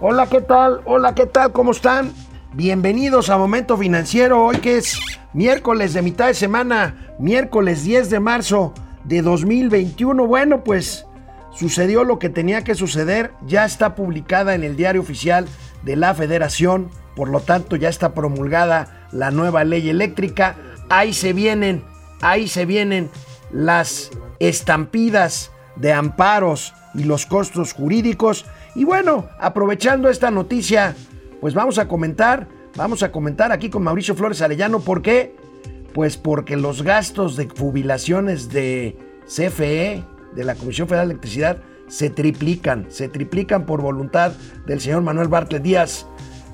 Hola, ¿qué tal? Hola, ¿qué tal? ¿Cómo están? Bienvenidos a Momento Financiero, hoy que es miércoles de mitad de semana, miércoles 10 de marzo de 2021. Bueno, pues sucedió lo que tenía que suceder, ya está publicada en el diario oficial de la Federación, por lo tanto ya está promulgada la nueva ley eléctrica. Ahí se vienen, ahí se vienen las estampidas de amparos y los costos jurídicos. Y bueno, aprovechando esta noticia, pues vamos a comentar, vamos a comentar aquí con Mauricio Flores Arellano. ¿Por qué? Pues porque los gastos de jubilaciones de CFE, de la Comisión Federal de Electricidad, se triplican, se triplican por voluntad del señor Manuel Bartlett Díaz.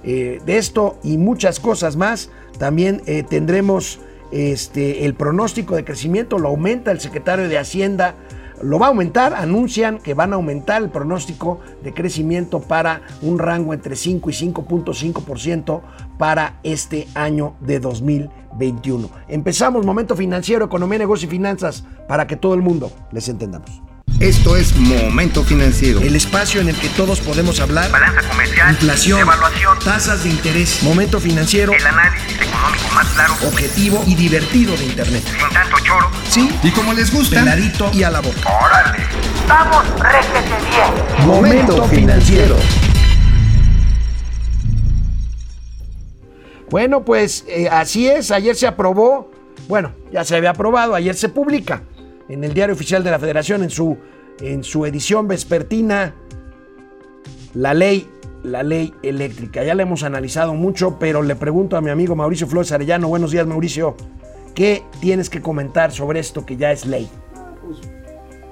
Eh, de esto y muchas cosas más, también eh, tendremos este, el pronóstico de crecimiento, lo aumenta el secretario de Hacienda lo va a aumentar, anuncian que van a aumentar el pronóstico de crecimiento para un rango entre 5 y 5.5% para este año de 2021. Empezamos Momento Financiero, Economía, Negocio y Finanzas para que todo el mundo les entendamos. Esto es Momento Financiero. El espacio en el que todos podemos hablar. Balanza comercial. Inflación. Evaluación. Tasas de interés. Momento Financiero. El análisis económico más claro. Objetivo y divertido de Internet. Sin tanto choro. Sí. Y como les gusta. Peladito y a la boca. Órale. Vamos, réjete bien. Momento Financiero. Bueno, pues eh, así es. Ayer se aprobó. Bueno, ya se había aprobado. Ayer se publica en el Diario Oficial de la Federación, en su, en su edición vespertina, la ley, la ley eléctrica. Ya la hemos analizado mucho, pero le pregunto a mi amigo Mauricio Flores Arellano, buenos días Mauricio, ¿qué tienes que comentar sobre esto que ya es ley?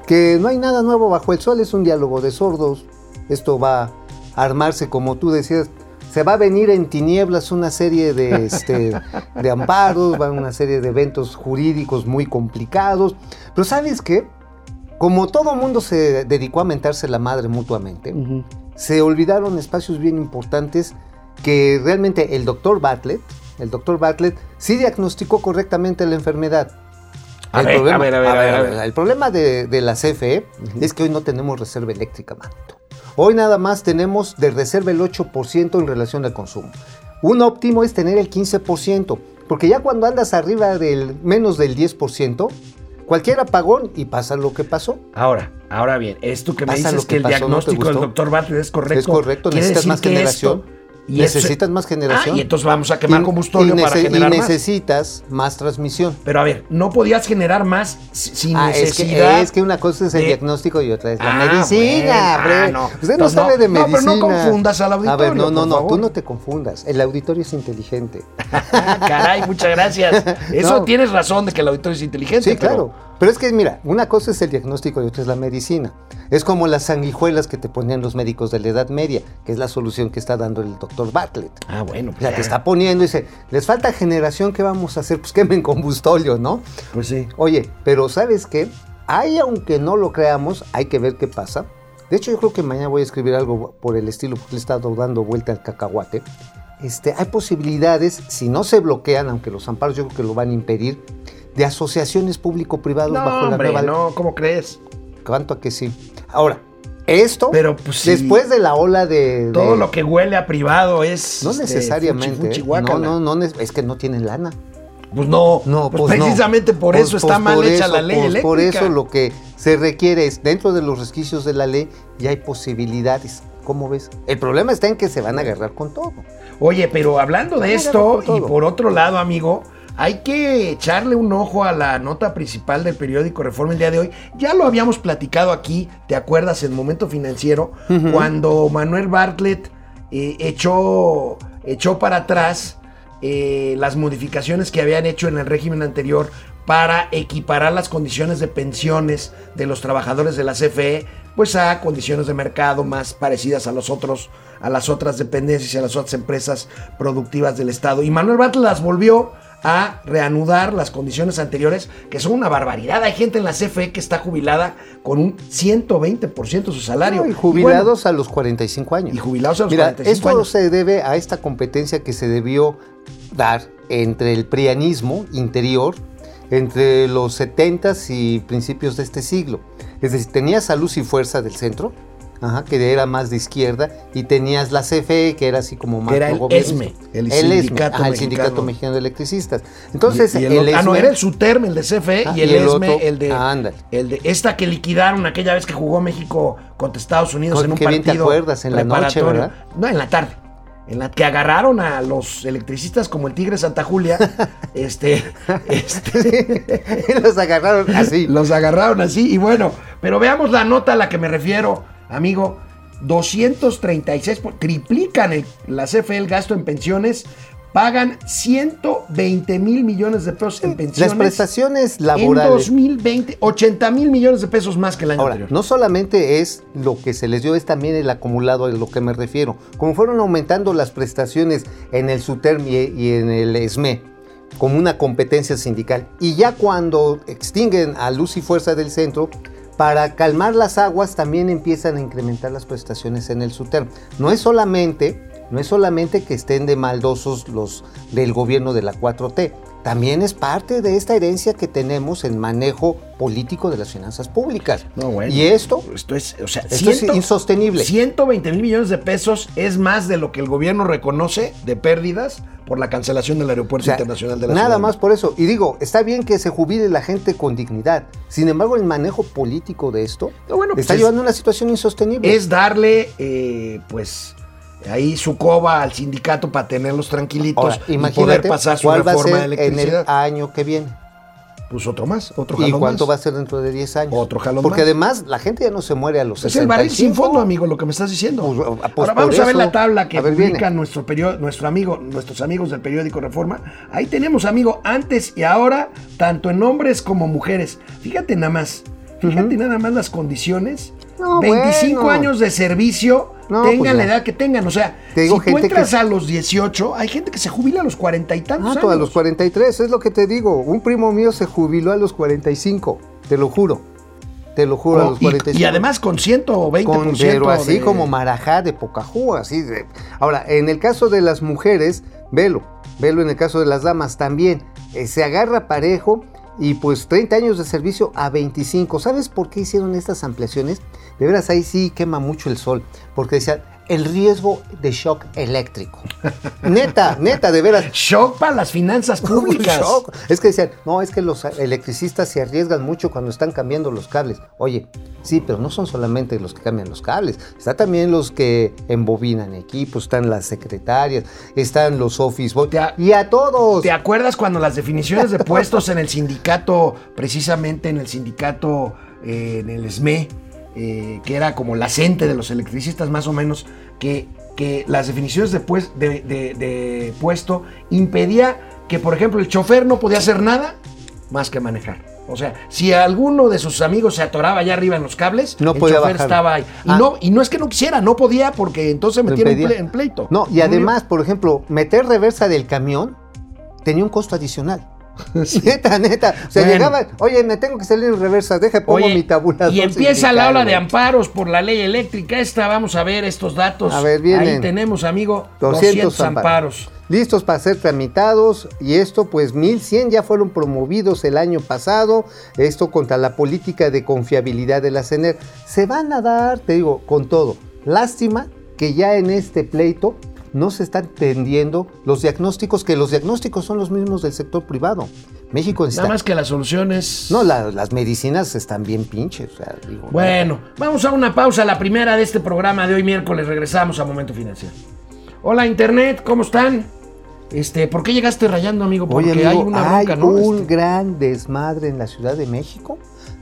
Que no hay nada nuevo bajo el sol, es un diálogo de sordos. Esto va a armarse, como tú decías, se va a venir en tinieblas una serie de, este, de amparos, va una serie de eventos jurídicos muy complicados. Pero ¿sabes qué? Como todo mundo se dedicó a mentarse la madre mutuamente, se olvidaron espacios bien importantes que realmente el doctor Bartlett, el doctor Bartlett sí diagnosticó correctamente la enfermedad. A el ver, problema, a ver, a ver, a ver, a ver. El problema de, de la CFE es que hoy no tenemos reserva eléctrica, manito. Hoy nada más tenemos de reserva el 8% en relación al consumo. Un óptimo es tener el 15%, porque ya cuando andas arriba del menos del 10%, cualquier apagón y pasa lo que pasó. Ahora, ahora bien, esto que me Pasa dices lo que, que el pasó, ¿no diagnóstico del doctor Bartlett es correcto. Es correcto, necesitas más generación. esto- y necesitas más generación. Ah, y entonces vamos a quemar Y- combustible y para generar y más. necesitas más transmisión. Pero a ver, no podías generar más si- sin Ah, es necesidad. que, es que una cosa es el de- diagnostico y otra es la Ah, medicina. bueno, ah, no. Usted no sabe no, de no, pero medicina. no confundas al A ver, auditorio, no, no, no, tú no te confundas. El auditorio es inteligente. Caray, muchas gracias. Eso No. tienes razón de que el auditorio es inteligente. Sí, pero- claro. Pero es que, mira, una cosa es el diagnóstico y otra es la medicina. Es como las sanguijuelas que te ponían los médicos de la Edad Media, que es la solución que está dando el doctor Bartlett. Ah, bueno. O sea, te está poniendo y dice, les falta generación, ¿qué vamos a hacer? Pues quemen combustóleo, ¿no? Pues sí. Oye, pero ¿sabes qué? Hay, aunque no lo creamos, hay que ver qué pasa. De hecho, yo creo que mañana voy a escribir algo por el estilo, porque le he estado dando vuelta al cacahuate. Este, hay posibilidades, si no se bloquean, aunque los amparos yo creo que lo van a impedir, de asociaciones público-privadas No, bajo hombre, la nueva no, ¿cómo crees? ¿Cuánto a que sí? Ahora, esto, Pero, pues, sí. después de la ola de... de- Todo lo que huele a privado es. No este, necesariamente. fuchi, fuchi, ¿eh? no, no, no, es que no tienen lana. Pues no, No, pues pues no. precisamente por Pues- eso está pues mal hecha eso, la ley eléctrica. Por eso lo que se requiere es, dentro de los resquicios de la ley, ya hay posibilidades. ¿Cómo ves? El problema está en que se van a agarrar con todo. Oye, pero hablando de esto, y por otro lado, amigo, hay que echarle un ojo a la nota principal del periódico Reforma el día de hoy. Ya lo habíamos platicado aquí, ¿te acuerdas? En Momento Financiero, cuando Manuel Bartlett eh, echó, echó para atrás eh, las modificaciones que habían hecho en el régimen anterior para equiparar las condiciones de pensiones de los trabajadores de la CFE pues a condiciones de mercado más parecidas a los otros a las otras dependencias y a las otras empresas productivas del Estado. Y Manuel Bartlett las volvió a reanudar las condiciones anteriores, que son una barbaridad. Hay gente en la CFE que está jubilada con un 120% de su salario. No, y jubilados a los 45 años. Y jubilados a los Mira, 45 esto años. se debe a esta competencia que se debió dar entre el prianismo interior, entre los 70s y principios de este siglo. Es decir, tenía salud y fuerza del centro, Ajá, que era más de izquierda, y tenías la CFE, que era así como más era el. ESME, el Sindicato ajá, el Mexicano. Sindicato Mexicano de Electricistas. Entonces, Y- y el ah, no, era el SUTERM, el de CFE, Ah, y el, y el ESME, otro- el de, ah, el de esta que liquidaron aquella vez que jugó México contra Estados Unidos en un qué bien te partido acuerdas, en la noche. ¿verdad? No, en la tarde. En la que agarraron a los electricistas como el Tigre Santa Julia, este, este, los agarraron así. los agarraron así y bueno, pero veamos la nota a la que me refiero, amigo. 236, por- triplican el- la CFE el gasto en pensiones, pagan 120 mil millones de pesos en pensiones. Las prestaciones En laborales. 2020, 80 mil millones de pesos más que el año Ahora, anterior. no solamente es lo que se les dio, es también el acumulado a lo que me refiero. Como fueron aumentando las prestaciones en el SUTERM y, y en el ESME, como una competencia sindical, y ya cuando extinguen a luz y fuerza del centro, para calmar las aguas también empiezan a incrementar las prestaciones en el SUTERM. No es solamente, no es solamente que estén de maldosos los del gobierno de la 4T, también es parte de esta herencia que tenemos en manejo político de las finanzas públicas. No, bueno. Y esto, Esto es, o sea, esto es insostenible. 120 mil millones de pesos es más de lo que el gobierno reconoce de pérdidas por la cancelación del o aeropuerto sea, internacional de la nada más por eso. Y digo, está bien que se jubile la gente con dignidad. Sin embargo, el manejo político de esto No, bueno, pues está es- llevando a una situación insostenible. es darle, eh, pues, ahí su coba al sindicato para tenerlos tranquilitos Ahora, y poder pasar su reforma de ser en el electricidad. año que viene. Pues otro más, otro ¿Y jalón cuánto más. va a ser dentro de 10 años? Otro jalón Porque más. además la gente ya no se muere a los Es 65. el barril sin fondo, amigo, lo que me estás diciendo. Pues, pues Ahora vamos a ver la tabla que ver, publica nuestro amigo, nuestros amigos del periódico Reforma. Ahí tenemos, amigo, antes y ahora, tanto en hombres como mujeres. Fíjate nada más, fíjate nada más las condiciones. No, 25 bueno. años de servicio, No, pues tengan la edad que tengan. O sea, Te digo, si tú gente entras que- a los 18, hay gente que se jubila a los 40 y tantos Ah, años. a los 43, es lo que te digo. Un primo mío se jubiló a los 45, te lo juro. Te lo juro, a Con- los y- 45. y, además con 120%. Con, pero así de- como marajá de Pocahú, así de... Ahora, en el caso de las mujeres, velo, velo en el caso de las damas también, eh, se agarra parejo y pues 30 años de servicio a 25. ¿Sabes por qué hicieron estas ampliaciones? De veras ahí sí quema mucho el sol, porque decían el riesgo de shock eléctrico. neta, neta, de veras. Shock para las finanzas públicas. Shock. Es que decían, no, es que los electricistas se arriesgan mucho cuando están cambiando los cables. Oye, sí, pero no son solamente los que cambian los cables, está también los que embobinan equipos, están las secretarias, están los office boys, y a todos. ¿Te acuerdas cuando las definiciones de puestos en el sindicato, precisamente en el sindicato, eh, en el SME, eh, que era como la CENTE de los electricistas más o menos, que, que las definiciones de, pues- de- de- de puesto impedía que, por ejemplo, el chofer no podía hacer nada más que manejar. O sea, si alguno de sus amigos se atoraba allá arriba en los cables, No el podía chofer bajar. estaba ahí. Y, Ah. no, y no es que no quisiera, no podía porque entonces impedía. ple- en pleito. No, y además, por ejemplo, meter reversa del camión tenía un costo adicional. Neta, neta. O sea, Bueno. llegaba, oye, me tengo que salir en reversa, deja, pongo Oye, mi tabulador. Y empieza la ola de amparos por la ley eléctrica. Esta, vamos a ver estos datos. A ver, vienen. Ahí tenemos, amigo, 200 200, amparos. Listos para ser tramitados y esto pues 1100 ya fueron promovidos el año pasado, esto contra la política de confiabilidad de la CENER. Se van a dar, te digo, con todo. Lástima que ya en este pleito no se están tendiendo los diagnósticos, que los diagnósticos son los mismos del sector privado. México Nada está... más que la solución es... No, la- las medicinas están bien pinches. o sea, digo, Bueno, vamos a una pausa, la primera de este programa de hoy miércoles. Regresamos a Momento Financiero. Hola, Internet, ¿cómo están? Este, ¿por qué llegaste rayando, amigo? Porque Oye, amigo, hay una hay bronca, ¿no? un Este, gran desmadre en la Ciudad de México.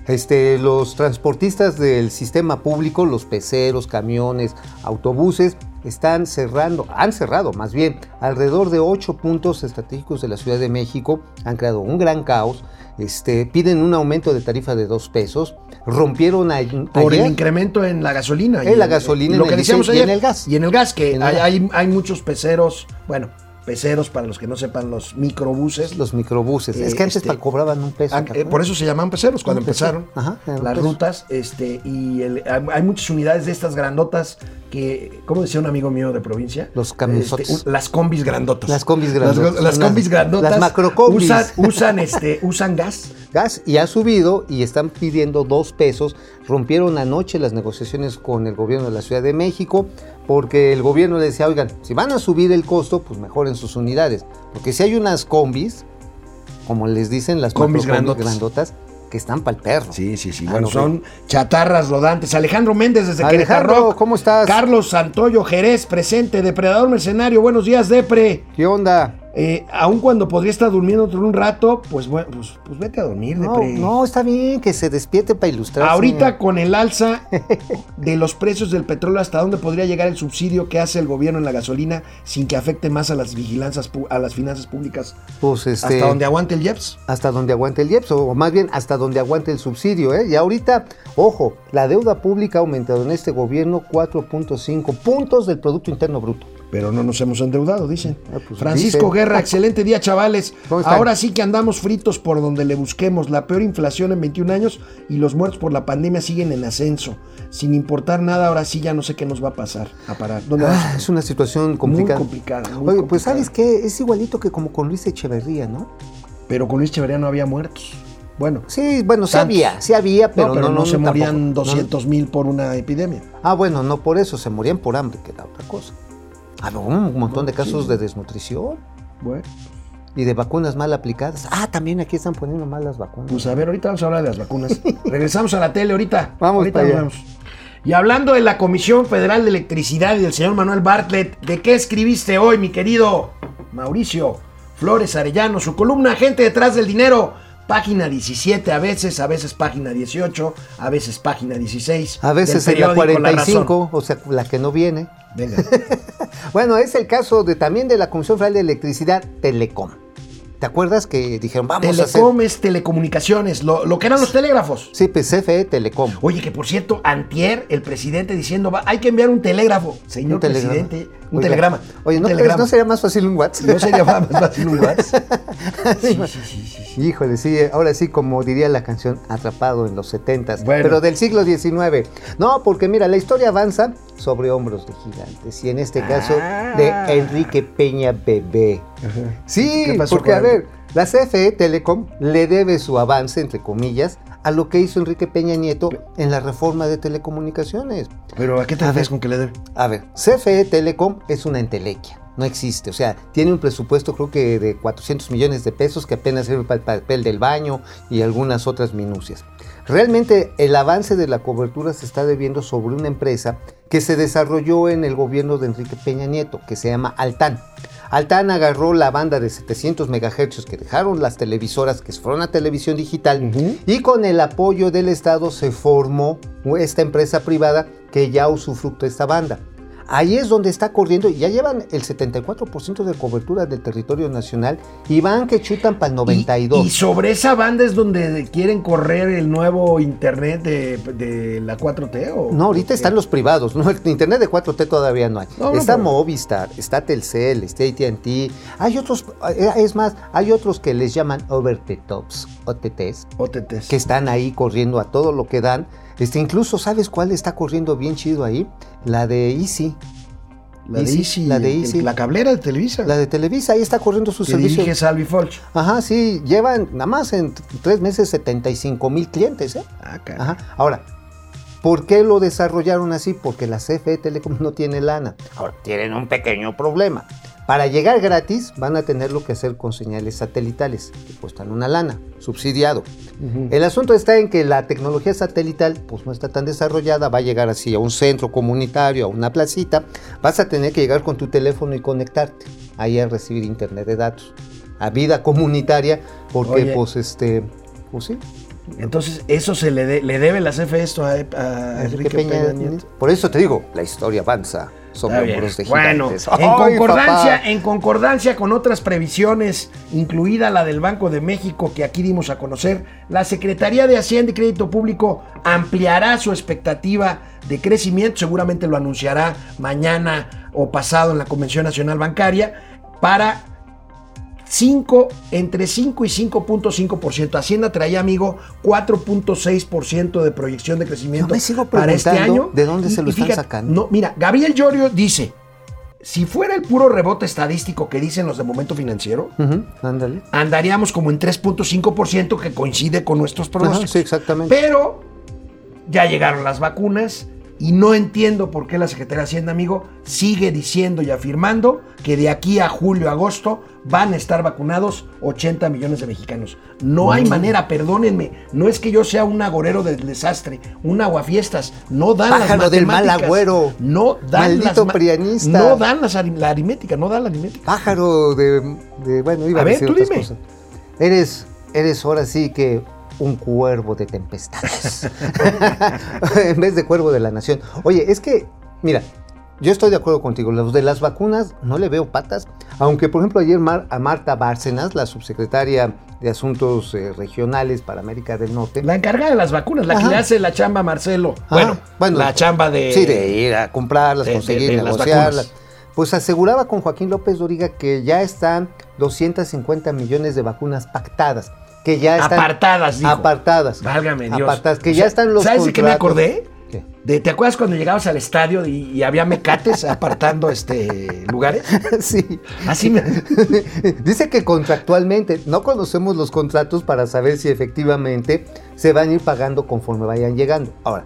Este, los transportistas del sistema público, los peceros, camiones, autobuses, están cerrando, han cerrado más bien, alrededor de ocho puntos estratégicos de la Ciudad de México, han creado un gran caos, este, piden un aumento de tarifa de dos pesos, rompieron a- por el incremento en la gasolina. En la gasolina, lo en que el decíamos y ayer. en el gas. Y en el gas, que hay- hay muchos peceros, bueno, peceros, para los que no sepan, los microbuses. Los microbuses. es que antes este, cobraban un peso. Ah, ¿te eh, por eso se llaman peceros cuando empezaron Ajá, las peso. rutas. Este, y el- hay muchas unidades de estas grandotas que, ¿cómo decía un amigo mío de provincia? Los. Este, un- las combis grandotas. Las combis grandotas. Las, Las- combis grandotas. las macrocombis. Usan, usan, este, usan gas. gas y ha subido y están pidiendo dos pesos. Rompieron anoche las negociaciones con el gobierno de la Ciudad de México porque el gobierno le decía, oigan, si van a subir el costo, pues mejoren sus unidades. Porque si hay unas combis, como les dicen, las Combis grandotas. grandotas, que están para el perro. Sí, sí, sí. Ah, Bueno, no, son chatarras rodantes. Alejandro Méndez desde Alejandro, Querétaro. ¿cómo estás? Carlos Santoyo Jerez, presente. Depredador Mercenario. Buenos días, Depre. ¿Qué onda? Eh, aun cuando podría estar durmiendo otro un rato, pues, bueno, pues, pues vete a dormir, No, Depre. no, está bien que se despierte para ilustrar. Ahorita con el alza de los precios del petróleo, ¿hasta dónde podría llegar el subsidio que hace el gobierno en la gasolina sin que afecte más a las vigilancias, pu- a las finanzas públicas? Pues este. ¿Hasta donde aguante el IEPS? hasta donde aguante el IEPS, o más bien hasta donde aguante el subsidio. ¿eh? Y ahorita, ojo, la deuda pública ha aumentado en este gobierno 4.5 puntos del Producto Interno Bruto. Pero no nos hemos endeudado, dicen. Ah, pues Francisco. Guerra, excelente día, chavales. Ahora sí que andamos fritos por donde le busquemos. La peor inflación en 21 años y los muertos por la pandemia siguen en ascenso. Sin importar nada, ahora sí ya no sé qué nos va a pasar. A parar. Ah, es una situación complicada. complicada, muy Oye, pues complicada. sabes qué, es igualito que como con Luis Echeverría, ¿no? Pero con Luis Echeverría no había muertos. Bueno, Sí, bueno, sí había, sí había, pero no, pero no, se tampoco. morían No, 200 mil por una epidemia. Ah, bueno, no por eso, se morían por hambre, que era otra cosa. Había un montón de casos de desnutrición Bueno, y de vacunas mal aplicadas. Ah, también aquí están poniendo mal las vacunas. pues a ver, ahorita vamos a hablar de las vacunas. Regresamos a la tele ahorita. Vamos ahorita para nos allá. vemos. Y hablando de la Comisión Federal de Electricidad y del señor Manuel Bartlett, ¿de qué escribiste hoy, mi querido Mauricio Flores Arellano? Su columna Gente detrás del dinero, página 17 a veces, a veces página 18, a veces página 16. A veces en la periódico La Razón. 45, o sea, la que no viene. Venga. Bueno, es el caso de también de la Comisión Federal de Electricidad, Telecom. ¿Te acuerdas que dijeron, vamos a hacer... Telecom es telecomunicaciones, lo, lo que eran los telégrafos. Sí, pues CFE Telecom. Oye, que por cierto, antier, el presidente diciendo, va, hay que enviar un telégrafo. Señor Un presidente, un Oiga, telegrama. Oye, ¿no, telegrama. ¿no sería más fácil un WhatsApp? ¿No sería más fácil un WhatsApp? Sí, sí, sí. Híjole, sí, ahora sí, como diría la canción, atrapado en los 70 Bueno. pero del siglo XIX. No, porque mira, la historia avanza sobre hombros de gigantes, y en este caso Ah. de Enrique Peña Bebé. Sí, ¿Qué pasó porque a él? La CFE Telecom le debe su avance, entre comillas, a lo que hizo Enrique Peña Nieto en la reforma de telecomunicaciones. Pero ¿a qué te refieres con que le debe? A ver, CFE Telecom es una entelequia, no existe. O sea, tiene un presupuesto creo que de 400 millones de pesos que apenas sirve para el papel del baño y algunas otras minucias. Realmente el avance de la cobertura se está debiendo sobre una empresa que se desarrolló en el gobierno de Enrique Peña Nieto, que se llama Altan. Altan agarró la banda de 700 megahercios que dejaron las televisoras que fueron a televisión digital y con el apoyo del Estado se formó esta empresa privada que ya usufructa esta banda. Ahí es donde está corriendo y ya llevan el 74% de cobertura del territorio nacional y van que chutan para el 92. Y, y sobre esa banda es donde quieren correr el nuevo internet de, de la 4T o No, ahorita están los privados, ¿no? El internet de 4T todavía no hay. No, no, está Movistar, está Telcel, está AT&T. Hay otros, eh, es más, hay otros que les llaman over the tops, OTTs, OTTs. que están ahí corriendo a todo lo que dan. Este, incluso, ¿sabes cuál está corriendo bien chido ahí? La de Easy, La de Easy, la de el- Easy. la cablera de Televisa. la de Televisa, ahí está corriendo su que servicio. dirige Salvi Folch. Ajá, sí, llevan nada más en tres meses 75 mil clientes, ¿eh? Ah. Ajá. Ahora, ¿por qué lo desarrollaron así? Porque la CFE Telecom no tiene lana. Ahora, tienen un pequeño problema. Para llegar gratis van a tenerlo que hacer con señales satelitales, que cuestan una lana, subsidiado. El asunto está en que la tecnología satelital pues no está tan desarrollada, va a llegar así a un centro comunitario, a una placita, vas a tener que llegar con tu teléfono y conectarte, ahí a recibir internet de datos, a vida comunitaria, porque Oye. pues este, pues sí, Entonces, eso se le, de- le debe la CFE esto a, Enrique Peña Peña Nieto. Por eso te digo, la historia avanza de Bueno, en ¡Ay, concordancia, en concordancia con otras previsiones, incluida la del Banco de México que aquí dimos a conocer, la Secretaría de Hacienda y Crédito Público ampliará su expectativa de crecimiento, seguramente lo anunciará mañana o pasado en la Convención Nacional Bancaria. para 5, entre 5 y 5.5%. Hacienda traía, amigo, 4.6% de proyección de crecimiento Yo me sigo para este año. de dónde se lo están fíjate, sacando. No, mira, Gabriel Llorio dice, si fuera el puro rebote estadístico que dicen los de momento financiero, ándale. andaríamos como en 3.5% que coincide con nuestros pronósticos. sí, exactamente. Pero ya llegaron las vacunas y no entiendo por qué la Secretaría de Hacienda, amigo, sigue diciendo y afirmando que de aquí a julio, agosto van a estar vacunados 80 millones de mexicanos. No hay manera, perdónenme, no es que yo sea un agorero del desastre, un aguafiestas, no dan Pájaro las del mal matemáticas. agüero. No dan Maldito las prianista. No dan las la aritmética, no dan la aritmética. Pájaro de, de- bueno, iba A a, ver, decir tú otras dime. cosas. Eres, eres ahora sí que un cuervo de tempestades. en vez de cuervo de la nación. Oye, es que, mira, yo estoy de acuerdo contigo. Los de las vacunas no le veo patas. Aunque, por ejemplo, ayer Mar- a Marta Bárcenas, la subsecretaria de Asuntos eh, Regionales para América del Norte, La encargada de las vacunas, la que le hace la chamba a Marcelo. Ajá, Bueno, la chamba de. Sí, de ir a comprarlas, de- conseguir, de negociarlas. Pues aseguraba con Joaquín López Doriga que ya están 250 millones de vacunas pactadas. Que ya están Apartadas, dijo. Apartadas. Válgame Dios. Apartadas, que O ya están los ¿Sabes de qué me acordé? ¿Qué? De, ¿Te acuerdas cuando llegabas al estadio y, y había mecates apartando este lugares? sí. Así me. Dice que contractualmente no conocemos los contratos para saber si efectivamente se van a ir pagando conforme vayan llegando. Ahora,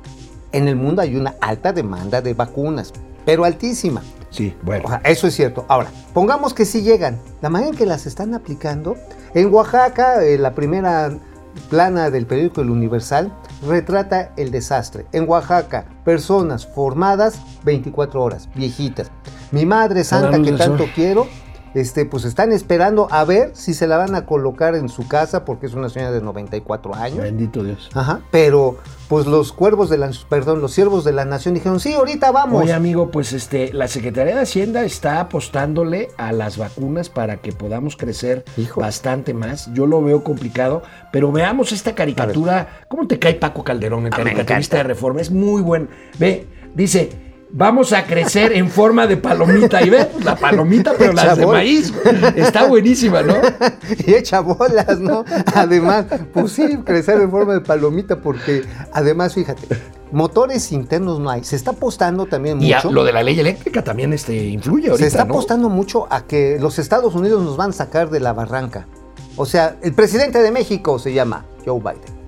en el mundo hay una alta demanda de vacunas, pero altísima. Sí, bueno. O sea, eso es cierto. Ahora, pongamos que sí llegan. La manera en que las están aplicando, en Oaxaca, eh, la primera plana del periódico El Universal retrata el desastre. En Oaxaca, personas formadas 24 horas, viejitas. Mi madre santa que tanto quiero, este, pues están esperando a ver si se la van a colocar en su casa porque es una señora de 94 años. Bendito Dios. Ajá, pero pues los cuervos de la, perdón, los siervos de la nación dijeron, sí, ahorita vamos. Oye, amigo, pues este, la Secretaría de Hacienda está apostándole a las vacunas para que podamos crecer Hijo. bastante más. Yo lo veo complicado, pero veamos esta caricatura. ¿Cómo te cae Paco Calderón, el Ah, caricaturista de. Reforma? Es muy bueno. Ve, dice. Vamos a crecer en forma de palomita. Y ve, la palomita, pero las de maíz. Está buenísima, ¿no? y echa bolas, ¿no? Además, pues sí, crecer en forma de palomita, porque además, fíjate, motores internos no hay. Se está apostando también Y a- mucho. lo de la ley eléctrica también este, influye ahorita, se está ¿no? apostando mucho a que los Estados Unidos nos van a sacar de la barranca. O sea, el presidente de México se llama Joe Biden.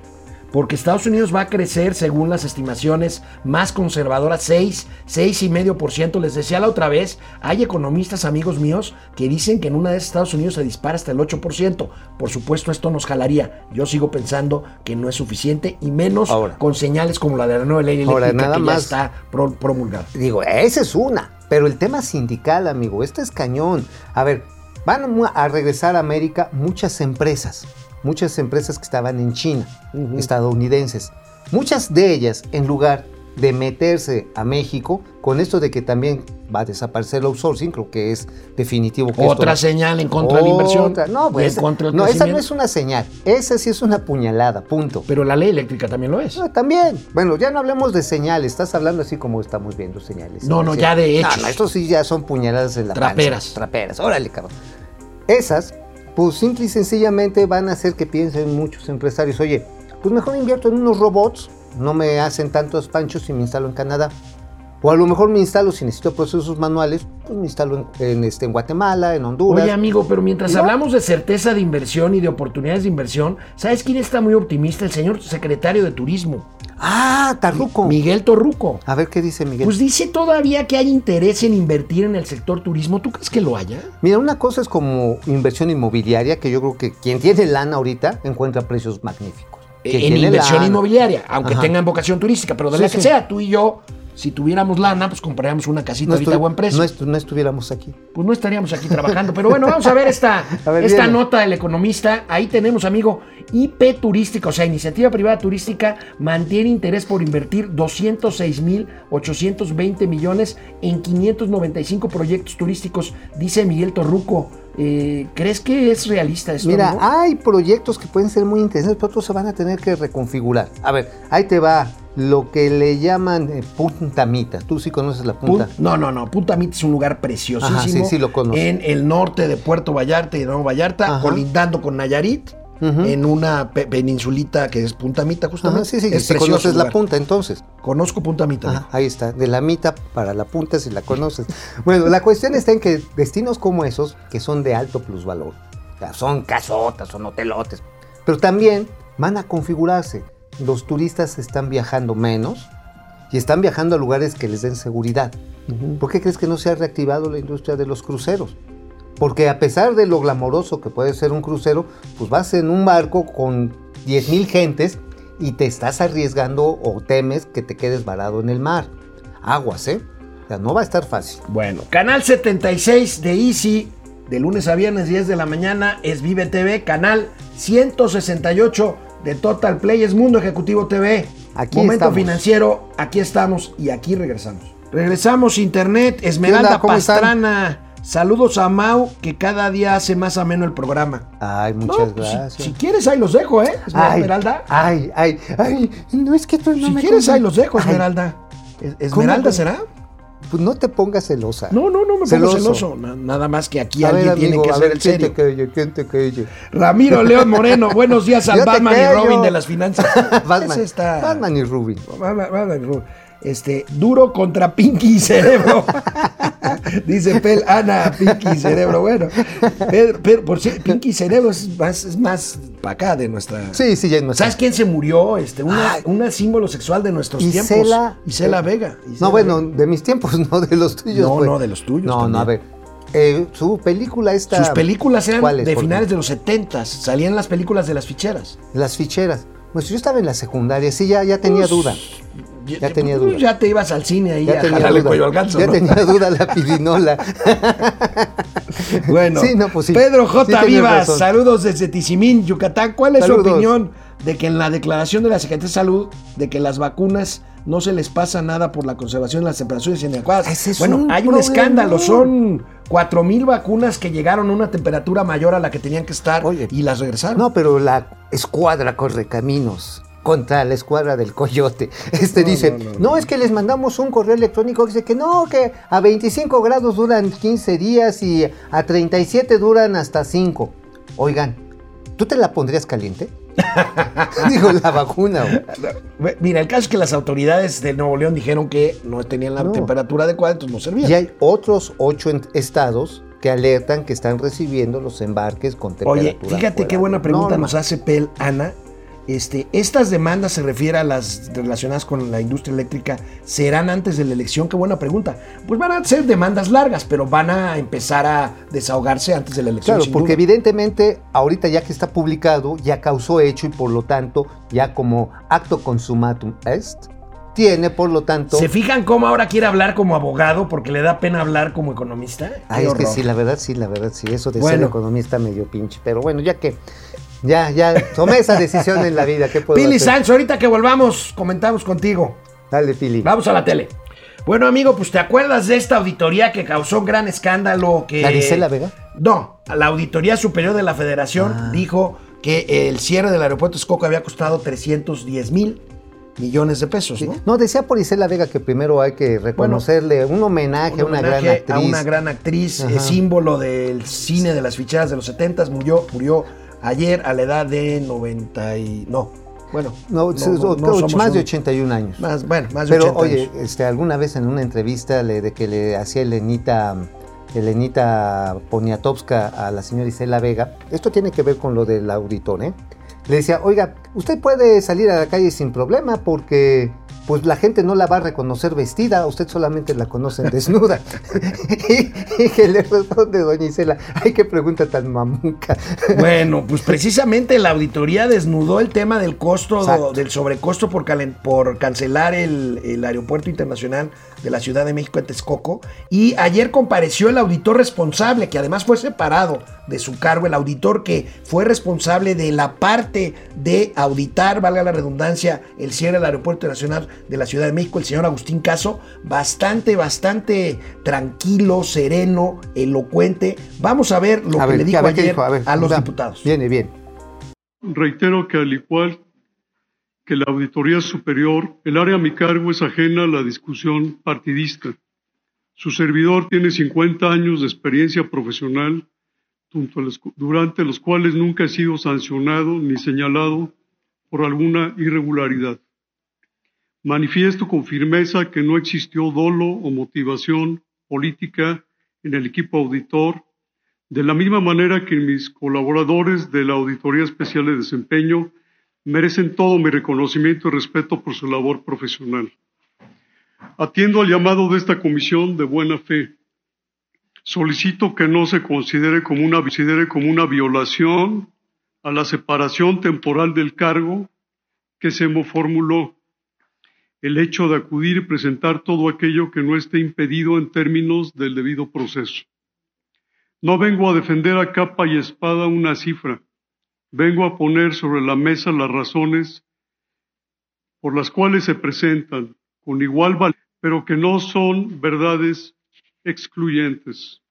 Porque Estados Unidos va a crecer, según las estimaciones más conservadoras, 6, 6,5%. Les decía la otra vez, hay economistas, amigos míos, que dicen que en una de Estados Unidos se dispara hasta el 8%. Por supuesto, esto nos jalaría. Yo sigo pensando que no es suficiente y menos Ahora. con señales como la de la nueva ley eléctrica nada que más. ya está pro- promulgada. Digo, esa es una. Pero el tema sindical, amigo, este es cañón. A ver, van a regresar a América muchas empresas. Muchas empresas que estaban en China, estadounidenses. Muchas de ellas, en lugar de meterse a México, con esto de que también va a desaparecer el outsourcing, creo que es definitivo. Que Otra esto- señal en contra de la inversión. No, pues, del no, esa no es una señal. Esa sí es una puñalada, punto. Pero la ley eléctrica también lo es. No, también. Bueno, ya no hablemos de señales. Estás hablando así como estamos viendo señales. No, no, ya de No, hechos. no, estos sí ya son puñaladas en la panza. Traperas. Traperas. Órale, cabrón. Esas, pues simple y sencillamente van a hacer que piensen muchos empresarios. Oye, pues mejor invierto en unos robots. No me hacen tantos panchos y me instalo en Canadá. O a lo mejor me instalo, si necesito procesos manuales, pues me instalo en, en, este, en Guatemala, en Honduras. Oye, amigo, pero mientras ¿No? hablamos de certeza de inversión y de oportunidades de inversión, ¿sabes quién está muy optimista? El señor secretario de Turismo, ah, Tarruco. Miguel Torruco. A ver qué dice Miguel. Pues dice todavía que hay interés en invertir en el sector turismo. ¿Tú crees que lo haya? Mira, una cosa es como inversión inmobiliaria, que yo creo que quien tiene lana ahorita encuentra precios magníficos. Quien en inversión lana. inmobiliaria, aunque Ajá. tengan vocación turística, pero de Sí, la que sí. sea, tú y yo, si tuviéramos lana, pues compraríamos una casita No, ahorita a buen precio. no estu- no estuviéramos aquí. pues no estaríamos aquí trabajando. Pero bueno, vamos a ver esta, A ver, esta viene. nota del economista. Ahí tenemos, amigo, IP Turística, o sea, Iniciativa Privada Turística, mantiene interés por invertir 206.820 millones en 595 proyectos turísticos, dice Miguel Torruco. Eh, ¿Crees que es realista esto? Mira, hay proyectos que pueden ser muy interesantes, pero otros se van a tener que reconfigurar. A ver, ahí te va lo que le llaman eh, Punta Mita. Tú sí conoces la Punta. Pun- no, no, no. Punta Mita es un lugar preciosísimo. Ajá, sí, sí, lo conozco. En el norte de Puerto Vallarta y de Nuevo Vallarta, Ajá. colindando con Nayarit, En una pe- peninsulita que es Punta Mita, justamente. Ajá, sí, sí, es conoces la. Punta entonces. Conozco Punta Mita. Ajá, amigo. ahí está, de la mitad para la punta si la conoces. Bueno, la cuestión está en que destinos como esos, que son de alto plusvalor, o sea, son casotas, son hotelotes, pero también van a configurarse. Los turistas están viajando menos y están viajando a lugares que les den seguridad. ¿Por qué crees que no se ha reactivado la industria de los cruceros? Porque a pesar de lo glamoroso que puede ser un crucero, pues vas en un barco con 10.000 gentes y te estás arriesgando o temes que te quedes varado en el mar. Aguas, ¿eh? O sea, no va a estar fácil. Bueno, canal 76 de Easy, de lunes a viernes 10 de la mañana, es Vive TV, canal 168 de Total Play, es Mundo Ejecutivo TV. Aquí Momento estamos. financiero, aquí estamos y aquí regresamos. Regresamos, Internet, Esmeralda. Pastrana. Saludos a Mau, que cada día hace más ameno el programa. Ay, No, muchas pues, gracias. Si, quieres, ahí los dejo, ¿eh? ay, Esmeralda. Ay, ay, ay, no es que tú no si me quieres, ahí los dejo, Ay, Esmeralda. Es- ¿Esmeralda ¿Cómo? será? pues no te pongas celosa. No, no, no me pongo Celoso. celoso. Na- Nada más que aquí a alguien ver, tiene que a hacer ver, el ¿quién serio. te calle? ¿Quién te calle? Ramiro León Moreno, buenos días al Batman y. Robin de las finanzas. Batman, Ese está- Batman y Rubin. Batman- Batman y Robin. Este, duro contra Pinky y Cerebro. Dice Pel, Ana, Pinky y Cerebro. Bueno, Pedro, Pedro, por cierto, Pinky Cerebro es más, es más para acá de nuestra. Sí, sí, ya es más. ¿Sabes quién se murió? Este, una, Ay. una símbolo sexual de nuestros Isela- tiempos. Isela Vega. Isela No, bueno, Vega. de mis tiempos, no de los tuyos. No, pues. no, de los tuyos No, no, a también. ver. eh, su película esta. Sus películas eran ¿Cuáles, de finales de los 70 salían las películas de las ficheras. Las ficheras. Pues yo estaba en la secundaria, sí, ya, ya tenía Pues, duda. Ya tenía duda. Ya te ibas al cine ahí Ya a tenía jalarle duda. cuello al ganso, ya ¿no? tenía duda la pirinola. Bueno, Sí, no, pues sí. Pedro Sí J. tienes Vivas, saludos desde Tizimín, Yucatán. ¿Cuál es Saludos. su opinión de que en la declaración de la Secretaría de Salud de que las vacunas no se les pasa nada por la conservación de las temperaturas inadecuadas? Es bueno, un hay un escándalo, son cuatro mil vacunas que llegaron a una temperatura mayor a la que tenían que estar Oye, y las regresaron. No, pero la escuadra corre caminos contra la escuadra del coyote. Este No, dice, no, no, no, no. es que les mandamos un correo electrónico que dice que no, que a 25 grados duran 15 días y a 37 duran hasta 5. Oigan, ¿tú te la pondrías caliente? Digo, la vacuna. güey. Mira, el caso es que las autoridades de Nuevo León dijeron que no tenían la No. temperatura adecuada, entonces no servían. Y hay otros ocho estados que alertan que están recibiendo los embarques con temperatura. Oye, fíjate qué buena pregunta nos hace Pel Ana. Este, estas demandas se refiere a las relacionadas con la industria eléctrica, ¿serán antes de la elección? Qué buena pregunta. Pues van a ser demandas largas, pero van a empezar a desahogarse antes de la elección. Claro, porque duda. evidentemente ahorita ya que está publicado, ya causó hecho y por lo tanto, ya como acto consumatum est, tiene por lo tanto... ¿Se fijan cómo ahora quiere hablar como abogado porque le da pena hablar como economista? Ay, es que sí, la verdad, sí, la verdad, sí, eso de Bueno. ser economista medio pinche. Pero bueno, ya que, ya, ya tomé esa decisión en la vida, ¿qué puedo Pili hacer? Sanz, ahorita que volvamos, comentamos contigo. Dale, Pili. Vamos a la tele. Bueno, amigo, pues te acuerdas de esta auditoría que causó un gran escándalo que. ¿La Vega? No, la Auditoría Superior de la Federación Ah. dijo que el cierre del aeropuerto de Texcoco había costado 310 mil millones de pesos, Sí. ¿no? No, decía por Isela Vega que primero hay que reconocerle un homenaje a Un una gran actriz. A una gran actriz, eh, símbolo del cine de las ficheras de los 70 murió, murió ayer a la edad de 90 y... No, bueno. No, sí, o- no somos más de un- 81 años. Más, bueno, más de Pero 80 oye, años. este, alguna vez en una entrevista le- de que le hacía Elenita, Elenita Poniatowska a la señora Isela Vega, esto tiene que ver con lo del auditor, ¿eh? Le decía, oiga, usted puede salir a la calle sin problema porque pues la gente no la va a reconocer vestida, usted solamente la conocen desnuda. y, y que le responde doña Isela, ay, qué pregunta tan mamuca. Bueno, pues precisamente la auditoría desnudó el tema del costo, Exacto. del sobrecosto por, cancelar el, el aeropuerto internacional de la Ciudad de México en Texcoco. Y ayer compareció el auditor responsable, que además fue separado de su cargo, el auditor que fue responsable de la parte de auditar, valga la redundancia, el cierre del aeropuerto internacional de la Ciudad de México, el señor Agustín Caso, bastante, bastante tranquilo, sereno, elocuente. Vamos a ver lo a que ver, le ¿qué- dijo a ver, ¿qué ayer dijo? A ver, a los diputados. Viene bien. Reitero que al igual que la Auditoría Superior, el área a mi cargo es ajena a la discusión partidista. Su servidor tiene 50 años de experiencia profesional, durante los cuales nunca he sido sancionado ni señalado por alguna irregularidad. Manifiesto con firmeza que no existió dolo o motivación política en el equipo auditor, de la misma manera que mis colaboradores de la Auditoría Especial de Desempeño merecen todo mi reconocimiento y respeto por su labor profesional. Atiendo al llamado de esta comisión de buena fe. Solicito que no se considere como una, considere como una violación a la separación temporal del cargo que se me formuló el hecho de acudir y presentar todo aquello que no esté impedido en términos del debido proceso. No vengo a defender a capa y espada una cifra, vengo a poner sobre la mesa las razones por las cuales se presentan con igual valor, pero que no son verdades excluyentes.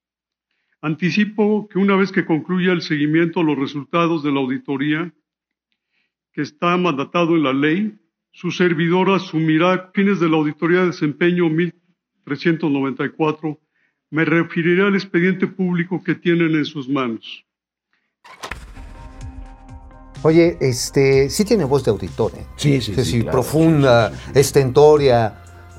Anticipo que una vez que concluya el seguimiento a los resultados de la auditoría, que está mandatado en la ley, su servidor asumirá fines de la Auditoría de Desempeño 1394. Me referiré al expediente público que tienen en sus manos. Oye, este, sí tiene voz de auditor, ¿eh? Sí, sí, Sí, sí, sí, claro. profunda, estentoria,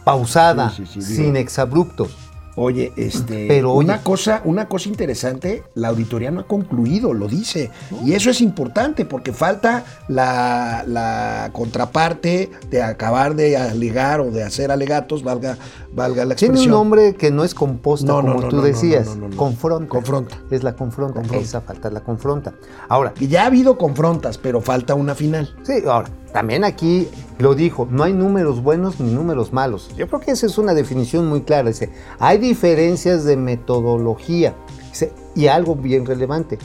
pausada, sin exabruptos. Oye, este, Pero, oye. una cosa, una cosa interesante, la auditoría no ha concluido, lo dice, y eso es importante porque falta la, la contraparte de acabar de alegar o de hacer alegatos, valga, valga la Tiene expresión. un nombre que no es composta, No, como no, tú decías. no, no, no. Confronta. Confronta. Es la confronta. Confronta. Esa falta la confronta. Ahora, Que ya ha habido confrontas, pero falta una final. sí, ahora, también aquí lo dijo, no hay números buenos ni números malos. Yo creo que esa es una definición muy clara. Dice, hay diferencias de metodología. Dice, y algo bien relevante,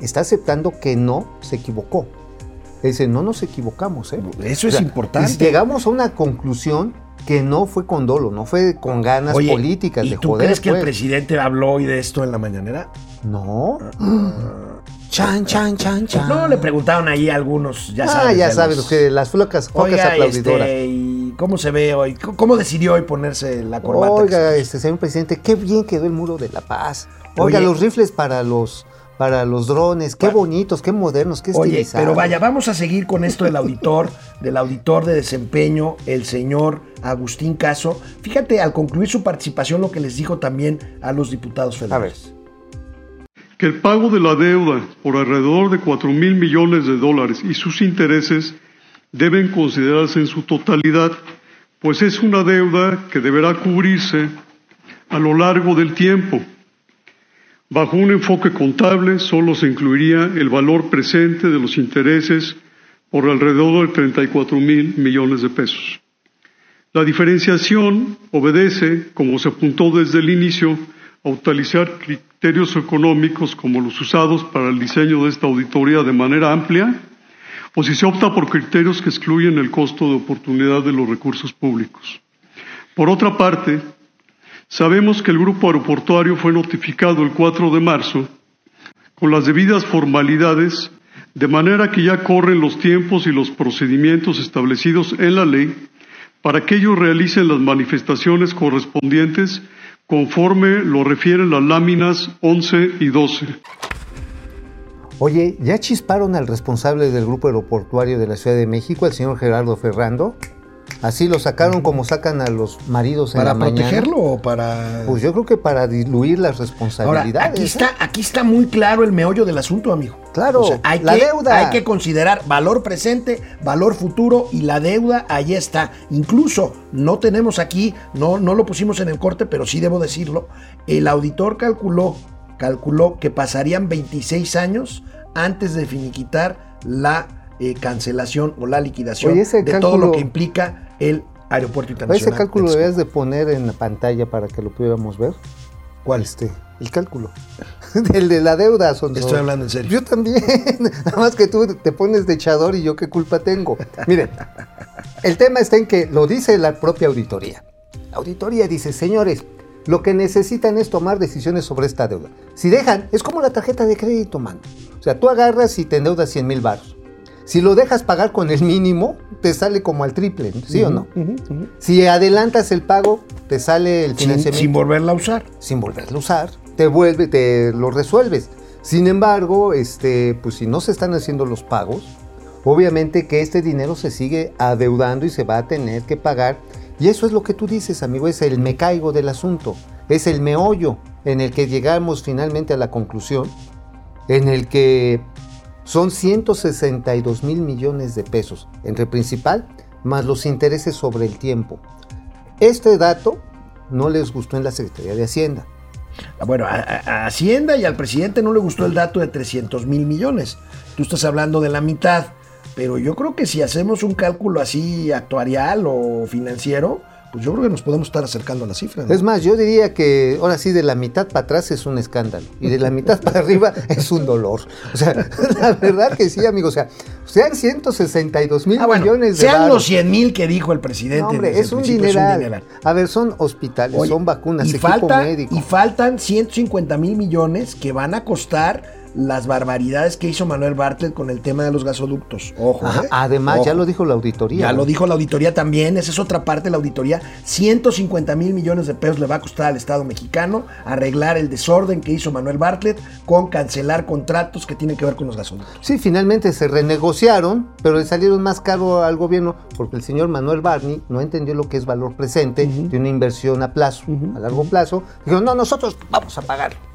está aceptando que no se equivocó. Dice, no nos equivocamos, ¿eh? Eso es O sea, importante. Llegamos a una conclusión que no fue con dolo, no fue con ganas Oye, políticas ¿y de tú joder. crees que el pues. presidente habló hoy de esto en la mañanera? No. Chan, chan, chan, chan. No, le preguntaron ahí a algunos, ya ah, sabes. ya de sabes, los- que las flocas, focas Oiga, aplaudidoras. este, ¿y ¿cómo se ve hoy? ¿Cómo- ¿Cómo decidió hoy ponerse la corbata? Oiga, este señor presidente, qué bien quedó el muro de la paz. Oiga, Oye. los rifles para los para los drones, qué bonitos, qué modernos, qué Oye, estilizados. pero vaya, vamos a seguir con esto del auditor, del auditor de desempeño, el señor Agustín Caso. Fíjate, al concluir su participación, lo que les dijo también a los diputados A ver. Que el pago de la deuda por alrededor de 4 mil millones de dólares y sus intereses deben considerarse en su totalidad, pues es una deuda que deberá cubrirse a lo largo del tiempo. Bajo un enfoque contable solo se incluiría el valor presente de los intereses por alrededor de 34 mil millones de pesos. La diferenciación obedece, como se apuntó desde el inicio, a utilizar criterios económicos como los usados para el diseño de esta auditoría de manera amplia, o si se opta por criterios que excluyen el costo de oportunidad de los recursos públicos. Por otra parte, sabemos que el grupo aeroportuario fue notificado el 4 de marzo con las debidas formalidades, de manera que ya corren los tiempos y los procedimientos establecidos en la ley para que ellos realicen las manifestaciones correspondientes conforme lo refieren las láminas 11 y 12. Oye, ¿ya chisparon al responsable del grupo aeroportuario de la Ciudad de México, el señor Gerardo Ferrando? Así lo sacaron como sacan a los maridos en ¿Para la mañana. protegerlo o para...? Pues yo creo que para diluir las Ahora, responsabilidades. aquí ¿eh? está, aquí está muy claro el meollo del asunto, amigo. Claro, hay la que, deuda. Hay que considerar valor presente, valor futuro y la deuda ahí está. Incluso no tenemos aquí, no, no lo pusimos en el corte, pero sí debo decirlo. El auditor calculó, calculó que pasarían 26 años antes de finiquitar la eh, cancelación o la liquidación Oye, de todo lo que implica el aeropuerto internacional. Ese cálculo de debías de poner en la pantalla para que lo pudiéramos ver. ¿Cuál? Este, el cálculo. el de la deuda, son Estoy hablando en serio. Yo también. Nada más que tú te pones de echador y yo qué culpa tengo. Miren, el tema está en que lo dice la propia auditoría. La auditoría dice, señores, lo que necesitan es tomar decisiones sobre esta deuda. Si dejan, es como la tarjeta de crédito, mano. O sea, tú agarras y te endeudas 100 mil baros. Si lo dejas pagar con el mínimo, te sale como al triple, ¿sí o no? Si adelantas el pago, te sale el Sin, financiamiento sin volverla a usar. sin volverlo a usar, te vuelve, te lo resuelves. Sin embargo, este, pues si no se están haciendo los pagos, obviamente que este dinero se sigue adeudando y se va a tener que pagar. Y eso es lo que tú dices, amigo, es el me caigo del asunto, es el meollo en el que llegamos finalmente a la conclusión, en el que son 162 mil millones de pesos entre principal más los intereses sobre el tiempo. Este dato no les gustó en la Secretaría de Hacienda. Ah, Bueno, a, Hacienda y al presidente no le gustó el dato de 300 mil millones. Tú estás hablando de la mitad, pero yo creo que si hacemos un cálculo así actuarial o financiero, pues yo creo que nos podemos estar acercando a la cifra. ¿no? Es más, yo diría que ahora sí, de la mitad para atrás es un escándalo y de la mitad para arriba es un dolor. O sea, la verdad que sí, amigo. O sea, sean 162 mil Ah, bueno, millones de sean los 100 mil que dijo el presidente. No, hombre, es un, dineral. A ver, son hospitales, Oye, son vacunas, y equipo falta, médico. Y faltan 150 mil millones que van a costar las barbaridades que hizo Manuel Bartlett con el tema de los gasoductos. Ojo. Ajá, ¿eh? Además, ya lo dijo la auditoría. Ya ¿no? lo dijo la auditoría también, esa es otra parte de la auditoría. 150 mil millones de pesos le va a costar al Estado mexicano arreglar el desorden que hizo Manuel Bartlett con cancelar contratos que tienen que ver con los gasoductos. Sí, finalmente se renegociaron, pero le salieron más caro al gobierno porque el señor Manuel Barney no entendió lo que es valor presente de una inversión a plazo, a largo plazo. Dijo, no, nosotros vamos a pagar.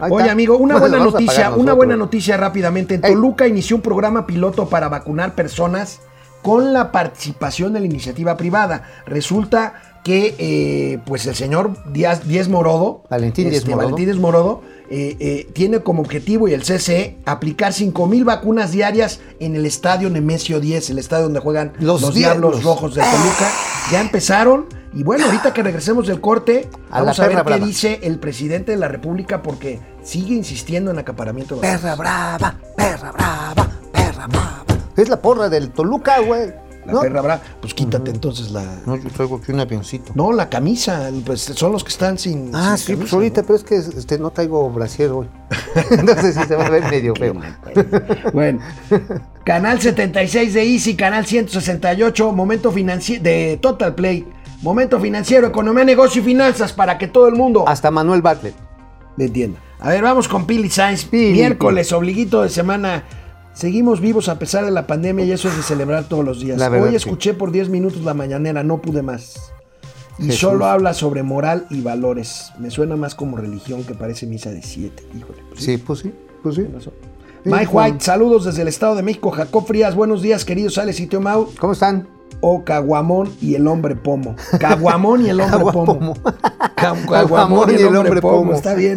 Oye, amigo, una buena noticia, una buena noticia rápidamente. En Ey. Toluca inició un programa piloto para vacunar personas con la participación de la iniciativa privada. Resulta que eh, pues el señor Díaz, Díez Morodo, Valentín Díez este, Morodo. Valentín Díez Morodo, eh, eh, tiene como objetivo y el CCE aplicar 5 mil vacunas diarias en el estadio Nemesio 10, el estadio donde juegan Los los, Diablos. Rojos de Toluca. Ya empezaron y bueno, ahorita que regresemos del corte, A vamos la a ver qué dice el presidente de la República porque sigue insistiendo en acaparamiento de. Perra brava, perra brava, perra brava. Es la porra del Toluca, güey. La ¿no? perra brava, pues quítate entonces la. No, yo traigo aquí un avioncito. No, la camisa, pues son los que están sin. Ah, sin sí, pues ahorita, ¿no? pero es que este, no traigo brasier hoy. Entonces sí se va a ver medio feo. Bueno, canal 76 de Easy, canal 168, momento financiero de Total Play, momento financiero, economía, negocio y finanzas para que todo el mundo Hasta Manuel Bartlett. le entienda. A ver, vamos con Pili Sainz. Pili, Miércoles, obliguito de semana. Seguimos vivos a pesar de la pandemia y eso es de celebrar todos los días. Hoy escuché por 10 minutos la mañanera, no pude más. Y Jesús. solo habla sobre moral y valores. Me suena más como religión que parece misa de 7. Híjole, pues Sí, pues sí, pues sí. Mike White, saludos desde el Estado de México. Jacob Frías, buenos días, queridos Alex y Teo Mau. ¿Cómo están? O Caguamón y el hombre pomo. Caguamón y el hombre pomo. Ca- Caguamón y el hombre pomo. Está bien.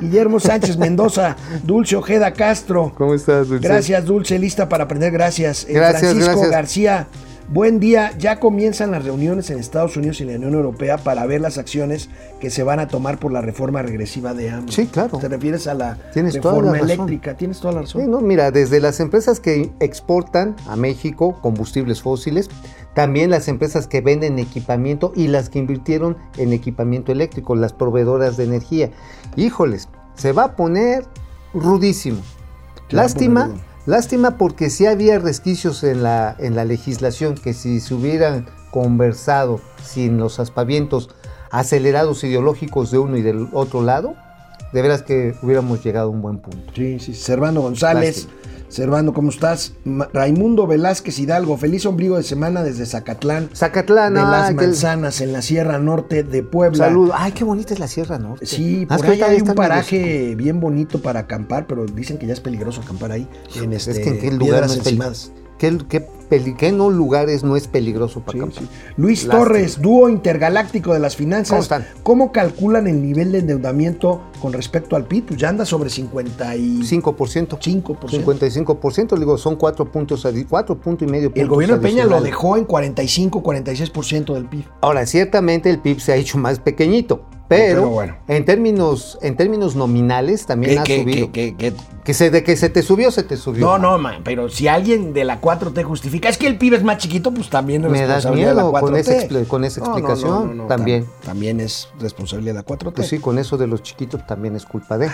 Guillermo Sánchez Mendoza, Dulce Ojeda Castro. ¿Cómo estás, Dulce? Gracias, Dulce, lista para aprender. Gracias. Eh, Gracias, Francisco gracias. García. Buen día, ya comienzan las reuniones en Estados Unidos y la Unión Europea para ver las acciones que se van a tomar por la reforma regresiva de AMLO. Sí, claro. ¿Te refieres a la Tienes toda reforma la eléctrica? Tienes toda la razón. Sí, no, mira, desde las empresas que exportan a México combustibles fósiles, también las empresas que venden equipamiento y las que invirtieron en equipamiento eléctrico, las proveedoras de energía. Híjoles, se va a poner rudísimo. Lástima. Lástima porque sí había resquicios en la, en la legislación que si se hubieran conversado sin los aspavientos acelerados ideológicos de uno y del otro lado, de veras que hubiéramos llegado a un buen punto. Sí, sí. Servando González. Lástima. Servando, ¿cómo estás? Ma- Raimundo Velázquez Hidalgo, feliz ombligo de semana desde Zacatlán. Zacatlán, de las que- manzanas en la Sierra Norte de Puebla. Saludos. Ay, qué bonita es la Sierra Norte. Sí, Ah, es por ahí hay un paraje bien bonito para acampar, pero dicen que ya es peligroso acampar ahí. En Es este, que en qué lugar piedras no es encimadas. peligroso. ¿Qué, qué, qué no lugares no es peligroso para Sí. Luis Lástima. Torres, dúo intergaláctico de las finanzas. ¿Cómo calculan el nivel de endeudamiento con respecto al PIB? Pues ya anda sobre 55%. 5%. 5%. 55%, digo, son 4 puntos, adi- cuatro puntos y medio El puntos gobierno de Peña lo dejó en 45, 46% del PIB. Ahora, ciertamente el PIB se ha hecho más pequeñito, pero, Pero bueno. en, términos, en términos nominales también ha subido. que- que- Que se, de que se te subió, se te subió. No, no, man, pero si alguien de la 4T justifica, es que el PIB es más chiquito, pues también es Me das responsabilidad de la miedo 4T. con esa con esa no, explicación, no, no, también. tam- También es responsabilidad de la 4T. Pues sí, con eso de los chiquitos también es culpa de.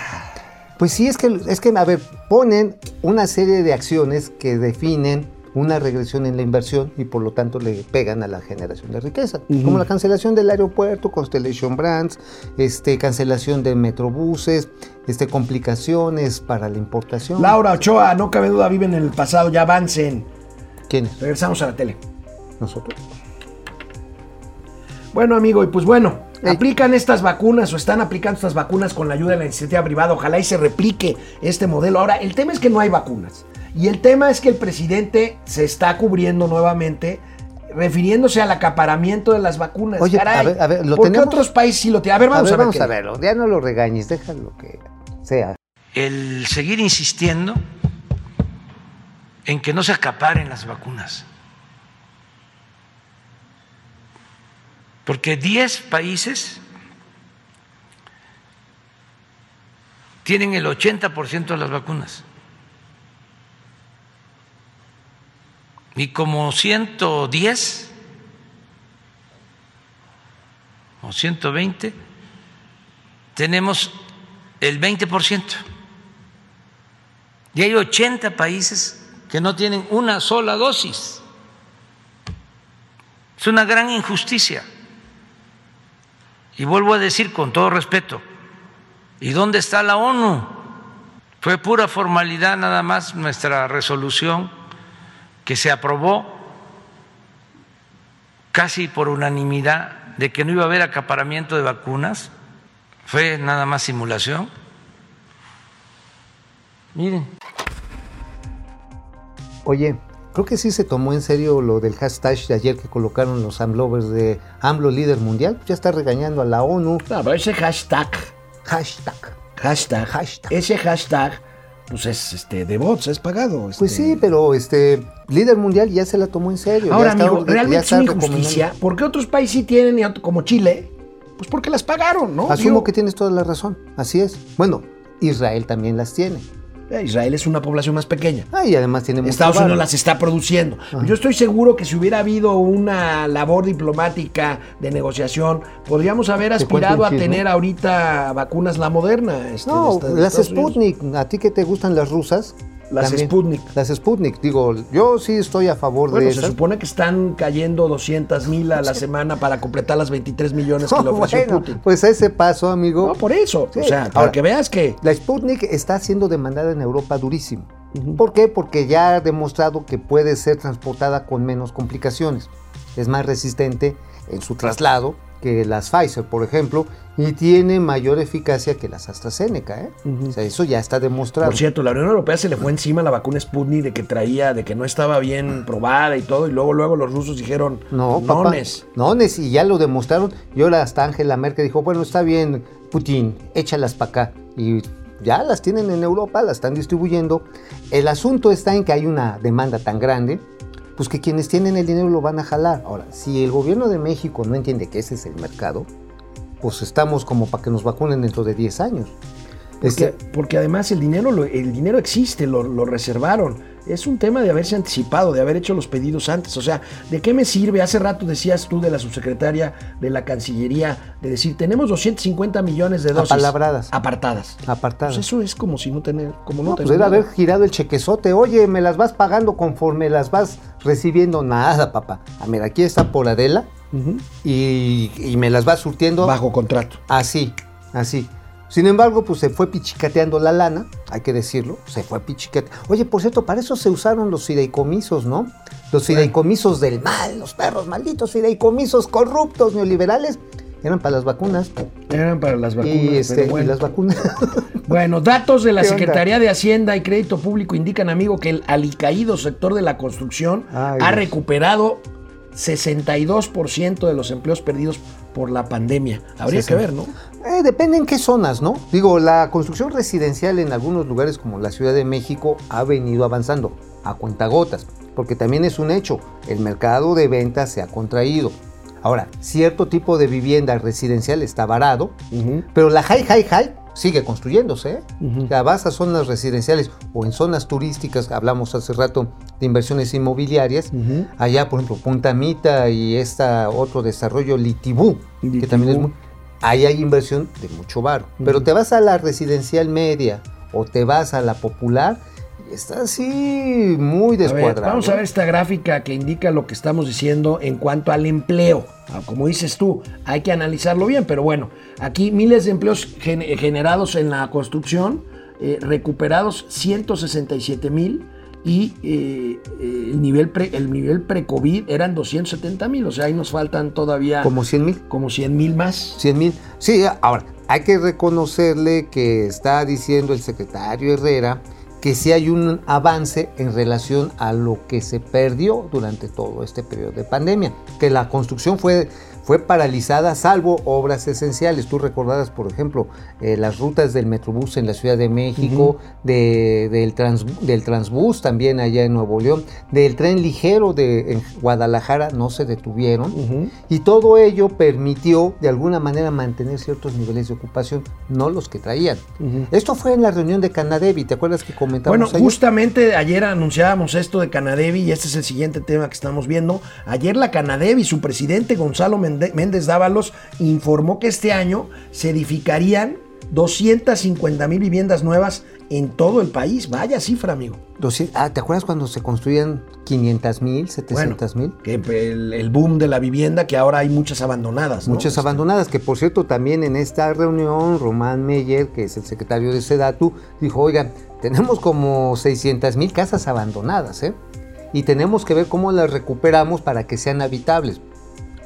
Pues sí, es que, es que, a ver, ponen una serie de acciones que definen una regresión en la inversión y por lo tanto le pegan a la generación de riqueza, como la cancelación del aeropuerto, Constellation Brands, este, cancelación de metrobuses, este, complicaciones para la importación. Laura Ochoa, no cabe duda, viven en el pasado, ya avancen. ¿Quiénes? Regresamos a la tele. Nosotros. Bueno, amigo, y pues bueno, Ey. aplican estas vacunas o están aplicando estas vacunas con la ayuda de la iniciativa privada. Ojalá y se replique este modelo. Ahora, el tema es que no hay vacunas. Y el tema es que el presidente se está cubriendo nuevamente refiriéndose al acaparamiento de las vacunas. Oye, Caray, a ver, a ver, ¿lo ¿por qué tenemos? otros países sí lo tienen? A ver, vamos a ver. vamos a verlo. Ya no lo regañes, déjalo que sea. el seguir insistiendo en que no se acaparen las vacunas. Porque 10 países tienen el 80% de las vacunas. Y como 110 o 120 tenemos el 20%. Y hay 80 países que no tienen una sola dosis. Es una gran injusticia. Y vuelvo a decir con todo respeto, ¿y dónde está la ONU? Fue pura formalidad nada más nuestra resolución que se aprobó casi por unanimidad de que no iba a haber acaparamiento de vacunas. Fue nada más simulación. Miren. Oye, creo que sí se tomó en serio lo del hashtag de ayer que colocaron los AMLovers de AMLO líder mundial. Ya está regañando a la ONU. Pero ese hashtag, Hashtag. hashtag, Hashtag. ese hashtag, pues es este, de bots, es pagado. Pues este. sí, pero este líder mundial ya se la tomó en serio. Ahora, ya amigo, realmente es una injusticia. ¿Por qué otros países sí tienen, y como Chile? Pues porque las pagaron, ¿no? Asumo Digo, que tienes toda la razón. Así es. Bueno, Israel también las tiene. Eh, Israel es una población más pequeña. Ah, y además tiene mucho Estados Unidos las está produciendo. Yo estoy seguro que si hubiera habido una labor diplomática de negociación, podríamos haber aspirado a tener ahorita vacunas la moderna. este, No, esta- las Unidos. Sputnik. ¿A ti que te gustan las rusas? Las Sputnik. Las Sputnik. Digo, yo sí estoy a favor Bueno, de se esas. supone que están cayendo 200 mil a la semana para completar las 23 millones que No, le ofreció bueno, Putin. pues a ese paso, amigo. No, por eso. Sí. O sea, para que veas que La Sputnik está siendo demandada en Europa durísimo. ¿Por qué? Porque ya ha demostrado que puede ser transportada con menos complicaciones. Es más resistente en su traslado que las Pfizer, por ejemplo, y tiene mayor eficacia que las AstraZeneca. ¿eh? O sea, eso ya está demostrado. Por cierto, la Unión Europea se le fue encima la vacuna Sputnik de que traía, de que no estaba bien probada y todo, y luego luego los rusos dijeron, No, papá. nones. Nones, y ya lo demostraron. Y ahora hasta Angela Merkel dijo, bueno, está bien, Putin, échalas para acá. Y ya las tienen en Europa, las están distribuyendo. El asunto está en que hay una demanda tan grande, pues que quienes tienen el dinero lo van a jalar. Ahora, si el gobierno de México no entiende que ese es el mercado, pues estamos como para que nos vacunen dentro de 10 años. Porque, Este, porque además el dinero, lo- el dinero existe, lo, lo reservaron. Es un tema de haberse anticipado, de haber hecho los pedidos antes. O sea, ¿de qué me sirve? Hace rato decías tú de la subsecretaria de la Cancillería, de decir, tenemos 250 millones de dosis Apalabradas. apartadas. Apartadas. Pues eso es como si no tener, como no, No, pues era haber girado el chequezote. Oye, me las vas pagando conforme las vas recibiendo. Nada, papá. Ah, mira, aquí está por Adela y me las vas surtiendo Bajo contrato. así, así. Sin embargo, pues se fue pichicateando la lana, hay que decirlo, se fue pichicateando. Oye, por cierto, para eso se usaron los fideicomisos, ¿no? Los fideicomisos del mal, los perros malditos fideicomisos corruptos neoliberales, eran para las vacunas. Eran para las vacunas. y, este, y bueno. las vacunas. Bueno, datos de la. Secretaría de Hacienda y Crédito Público indican, amigo, que el alicaído sector de la construcción Ay, ha Dios. recuperado 62% de los empleos perdidos por la pandemia. Habría que ver, ¿no? Eh, depende en qué zonas, ¿no? Digo, la construcción residencial en algunos lugares como la Ciudad de México ha venido avanzando a cuentagotas, porque también es un hecho, el mercado de ventas se ha contraído. Ahora, cierto tipo de vivienda residencial está varado, pero la high, high, high sigue construyéndose. O sea, vas a zonas residenciales o en zonas turísticas, hablamos hace rato de inversiones inmobiliarias, allá por ejemplo Punta Mita y esta otro desarrollo Litibú, que también es muy, ahí hay inversión de mucho varo. Pero te vas a la residencial media o te vas a la popular. Está así muy A ver, descuadrado. vamos a ver esta gráfica que indica lo que estamos diciendo en cuanto al empleo. Ah, Como dices tú, hay que analizarlo bien, pero bueno, aquí miles de empleos gen- generados en la construcción, eh, recuperados 167 mil y eh, eh, el nivel pre, el nivel pre-COVID eran 270 mil, o sea, ahí nos faltan todavía Como 100 mil. como 100 mil más. 100 mil. Sí, ahora, hay que reconocerle que está diciendo el secretario Herrera que sí hay un avance en relación a lo que se perdió durante todo este periodo de pandemia, que la construcción fue, fue paralizada salvo obras esenciales. Tú recordarás, por ejemplo, eh, las rutas del Metrobús en la Ciudad de México, de- del, trans- del Transbús también allá en Nuevo León, del tren ligero de en Guadalajara no se detuvieron. Y todo ello permitió de alguna manera mantener ciertos niveles de ocupación, no los que traían. Esto fue en la reunión de Canadevi, ¿te acuerdas que comentamos Bueno, ayer? justamente ayer anunciábamos esto de Canadevi y este es el siguiente tema que estamos viendo. Ayer la Canadevi, su presidente Gonzalo Mende- Méndez Dávalos, informó que este año se edificarían 250 mil viviendas nuevas en todo el país. Vaya cifra, amigo. Ah, ¿Te acuerdas cuando se construían 500 mil, Bueno, 700 mil? que el, el boom de la vivienda, que ahora hay muchas abandonadas. ¿no? Muchas Este, abandonadas, que por cierto también en esta reunión Román Meyer, que es el secretario de Sedatu, dijo, oigan, tenemos como 600 mil casas abandonadas, ¿eh? Y tenemos que ver cómo las recuperamos para que sean habitables.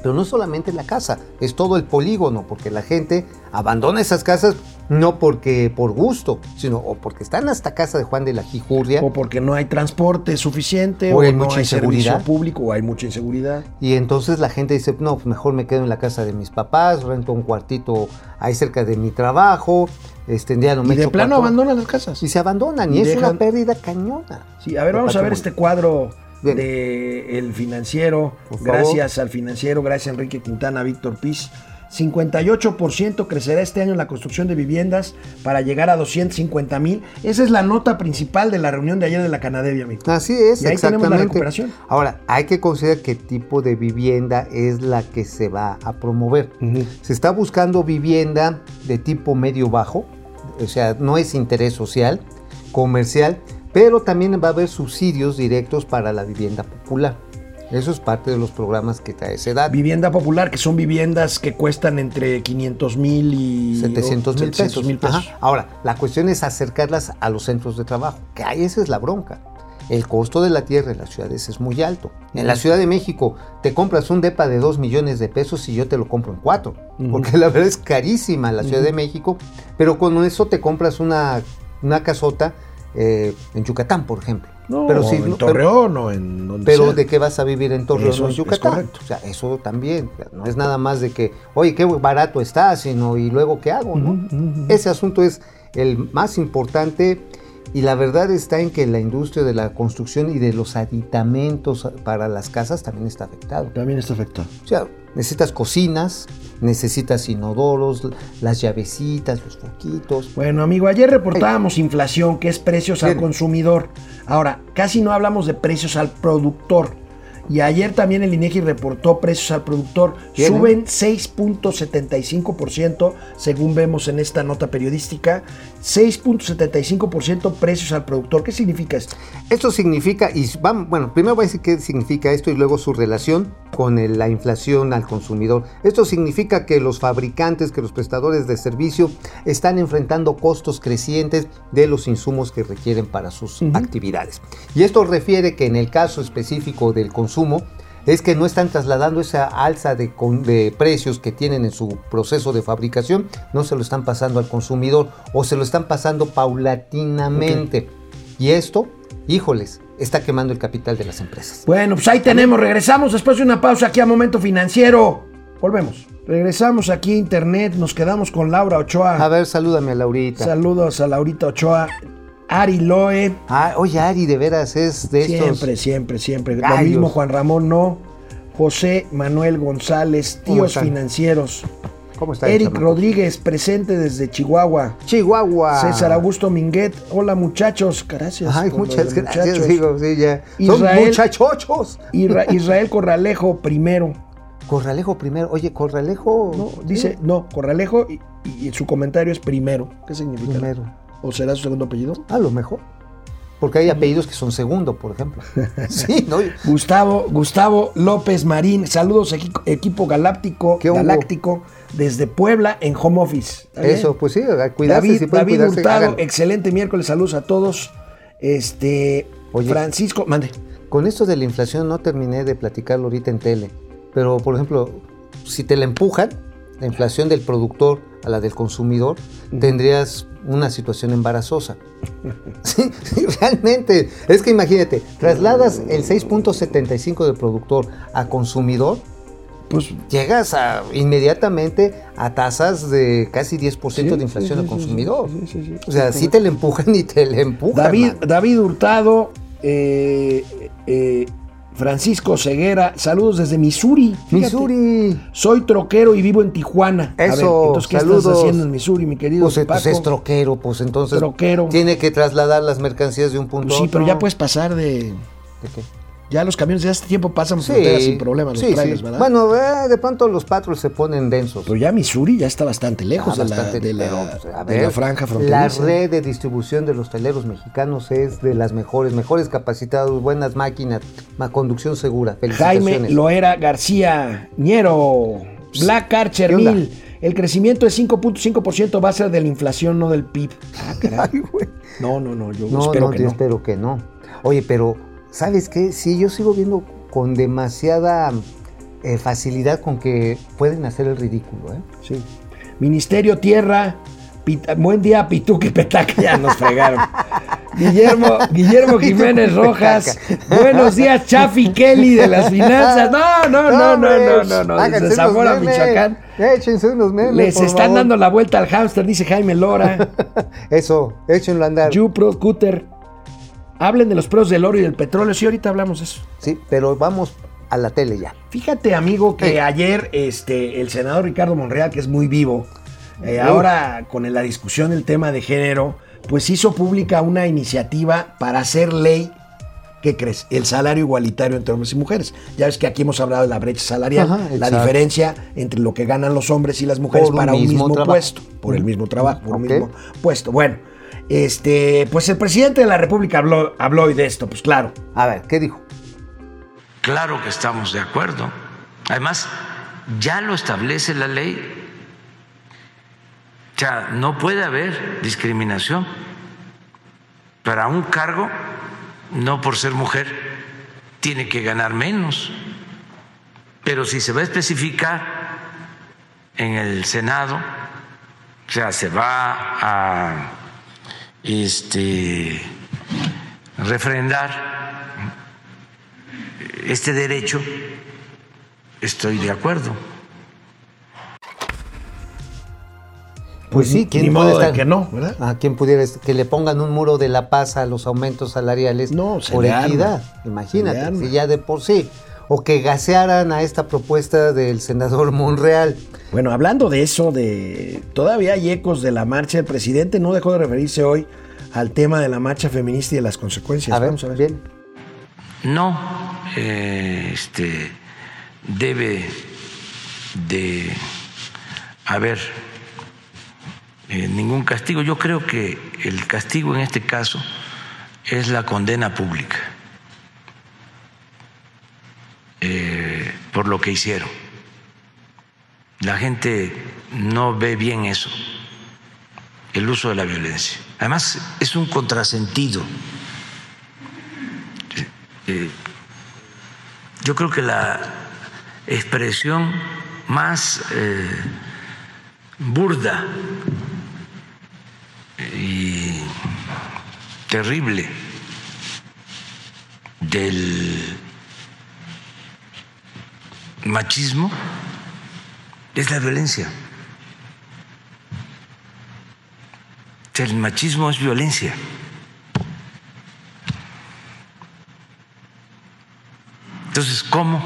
Pero no solamente la casa, es todo el polígono, porque la gente abandona esas casas no porque por gusto, sino o porque están hasta casa de Juan de la Jijurria O porque no hay transporte suficiente, O o, hay no hay servicio público, o hay mucha inseguridad. Y entonces la gente dice, no, mejor me quedo en la casa de mis papás, rento un cuartito ahí cerca de mi trabajo, este, ya no me Y de plano cuatro- abandonan las casas. Y se abandonan, y, Y es una pérdida cañona. Sí, a ver, vamos a ver este cuadro Bien. de El Financiero. Por favor. Gracias al Financiero, gracias a Enrique Quintana, Víctor Piz. 58% crecerá este año la construcción de viviendas para llegar a 250 mil. Esa es la nota principal de la reunión de ayer de la Canadevia, amigo. Así es, Y ahí tenemos la exactamente. recuperación. Ahora, hay que considerar qué tipo de vivienda es la que se va a promover. Se está buscando vivienda de tipo medio-bajo, o sea, no es interés social, comercial, pero también va a haber subsidios directos para la vivienda popular. Eso es parte de los programas que trae SEDAT. Vivienda popular, que son viviendas que cuestan entre 500 mil y 700 mil 700 pesos. pesos. Ahora, la cuestión es acercarlas a los centros de trabajo, que ahí esa es la bronca. El costo de la tierra en las ciudades es muy alto. En la Ciudad de México te compras un depa de 2 millones de pesos y yo te lo compro en 4, porque la verdad es carísima la Ciudad de México, pero con eso te compras una, una casota eh, en Yucatán, por ejemplo. No, pero si en pero- Torreón o en donde pero sea. de qué vas a vivir en Torreón Eso o en es Yucatán. O sea, eso también. No es nada más de que, oye, qué barato está, sino y luego qué hago, ¿no? Ese asunto es el más importante y la verdad está en que la industria de la construcción y de los aditamentos para las casas también está afectado. También está afectado. O sea, necesitas cocinas, necesitas inodoros, las llavecitas, los foquitos. Bueno, amigo, ayer reportábamos inflación, que es precios al consumidor. Ahora, casi no hablamos de precios al productor. Y ayer también el INEGI reportó precios al productor. Bien, ¿eh? Suben 6.75%, según vemos en esta nota periodística. 6.75% precios al productor. ¿Qué significa esto? Esto significa, y vamos, bueno, primero voy a decir qué significa esto y luego su relación con el- la inflación al consumidor. Esto significa que los fabricantes, que los prestadores de servicio están enfrentando costos crecientes de los insumos que requieren para sus actividades. Y esto refiere que en el caso específico del consumo, es que no están trasladando esa alza de precios que tienen en su proceso de fabricación, no se lo están pasando al consumidor o se lo están pasando paulatinamente. Y esto, híjoles, está quemando el capital de las empresas. Bueno, pues ahí tenemos. Regresamos después de una pausa aquí a Momento Financiero. Volvemos. Regresamos aquí a Internet. Nos quedamos con Laura Ochoa. A ver, salúdame a Laurita. Saludos a Laurita Ochoa. Ari Loe. Ah, oye, Ari, de veras es de estos. Siempre, siempre, siempre. Lo mismo Juan Ramón No. José Manuel González, ¿Cómo tíos financieros. ¿Cómo está Eric? Rodríguez, presente desde Chihuahua. Chihuahua. César Augusto Minguet. Hola muchachos. Gracias. Ay, muchas gracias, digo, sí, ya. Son muchachochos. Isra- Israel Corralejo primero. Corralejo primero. Oye, Corralejo. No, dice, no, Corralejo y, y su comentario es primero. ¿Qué significa? Primero. ¿O será su segundo apellido? A lo mejor. Porque hay apellidos que son segundo, por ejemplo. Sí, ¿no? Gustavo, Gustavo López Marín, saludos equi- equipo galáctico, galáctico desde Puebla en home office. Eso, pues sí, cuidarse, David, si pueden David cuidarse, Hurtado, excelente miércoles, saludos a todos. Este, Oye. Francisco, mande. Con esto de la inflación no terminé de platicarlo ahorita en tele, pero por ejemplo, si te la empujan, la inflación del productor a la del consumidor, tendrías una situación embarazosa. Sí, sí, realmente. Es que imagínate, trasladas el 6.75 del productor a consumidor, Pues llegas a, inmediatamente a tasas de casi 10% de inflación al consumidor. O sea, sí te la empujan y te la empujan. David Hurtado, eh, eh, Francisco Ceguera, saludos desde Missouri. Fíjate. Missouri. Soy troquero y vivo en Tijuana. A ver, Eso, entonces, ¿qué saludos. estás haciendo en Missouri, mi querido Pues, pues es troquero, pues entonces Troquero. tiene que trasladar las mercancías de un punto Pues a sí, otro. pero ya puedes pasar de... ¿De qué? Ya los camiones de hace tiempo pasan fronteras sin problemas, los sí, trailers, sí. ¿verdad? Bueno, eh, de pronto los patrols se ponen densos. Pero ya Missouri ya está bastante lejos Ah, de, la, bastante, de, la, pero, pues, de la franja La fronteriza. red de distribución de los teleros mexicanos es de las mejores, mejores capacitados, buenas máquinas, conducción segura. Jaime Loera García, Ñero, Black Archer. 1000. El crecimiento de 5.5% va a ser de la inflación, no del PIB. Ah, caray. Ay, güey. No, no, no, yo No, espero no, que yo no. espero que no. Oye, pero, ¿sabes qué? Sí, yo sigo viendo con demasiada eh, facilidad con que pueden hacer el ridículo, ¿eh? Sí. Ministerio Tierra, Pita- buen día, Pituque Petaca, ya nos fregaron. Guillermo, Guillermo Jiménez Rojas, buenos días, Chafi Kelly de las finanzas. No, no, no, no, no, no, no, desde Zamora, memes, Michoacán. Échense unos memes. Les por están favor. dando la vuelta al hámster, dice Jaime Lora. Eso, échenlo a andar. Pro Cutter. Hablen de los pros del oro y del petróleo. Sí, ahorita hablamos de eso. Sí, pero vamos a la tele ya. Fíjate, amigo, que Hey. ayer este, el senador Ricardo Monreal, que es muy vivo, eh, ahora con la discusión del tema de género, pues hizo pública una iniciativa para hacer ley. ¿Qué crees? El salario igualitario entre hombres y mujeres. Ya ves que aquí hemos hablado de la brecha salarial, Ajá, la diferencia entre lo que ganan los hombres y las mujeres Por para un mismo puesto, por el mismo trabajo, por un mismo puesto. Bueno, este, pues el presidente de la República habló, habló hoy de esto, pues claro. A ver, ¿qué dijo? Claro que estamos de acuerdo. Además, ya lo establece la ley. O sea, no puede haber discriminación para un cargo, no por ser mujer, tiene que ganar menos. Pero si se va a especificar en el Senado, o sea, se va a este, refrendar este derecho, estoy de acuerdo. Pues sí, ¿quién ni puede modo de estar? que no, ¿verdad? ¿A quién pudiera est- que le pongan un muro de la paz a los aumentos salariales No, por equidad? Imagínate, si ya de por sí. O que gasearan a esta propuesta del senador Monreal. Bueno, hablando de eso, de todavía hay ecos de la marcha, el presidente no dejó de referirse hoy al tema de la marcha feminista y de las consecuencias. A ver, Vamos a ver. bien. No eh, este, debe de haber eh, ningún castigo. Yo creo que el castigo en este caso es la condena pública eh, por lo que hicieron. La gente no ve bien eso, el uso de la violencia. Además, es un contrasentido. Eh, yo creo que la expresión más eh, burda y terrible del machismo es la violencia. El machismo es violencia. Entonces, ¿cómo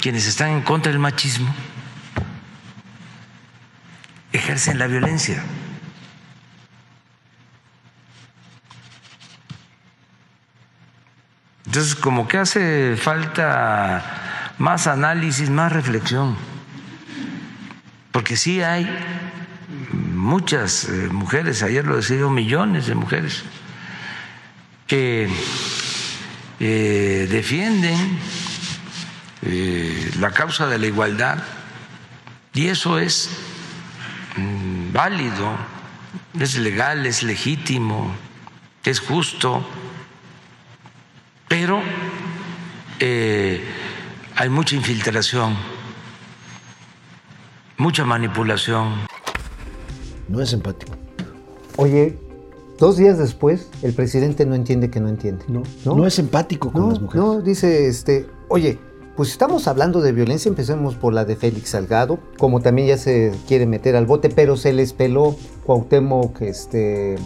quienes están en contra del machismo ejercen la violencia? Entonces, como que hace falta más análisis, más reflexión, porque sí hay muchas eh, mujeres, ayer lo decía millones de mujeres, que eh, defienden eh, la causa de la igualdad y eso es mm, válido, es legal, es legítimo, es justo, pero hay mucha infiltración, mucha manipulación. No es empático. Oye, dos días después, el presidente no entiende que no entiende. No, no, es empático con No, las mujeres. no, dice, este, oye, pues si estamos hablando de violencia, empecemos por la de Félix Salgado, como también ya se quiere meter al bote, pero se les peló Cuauhtémoc, este,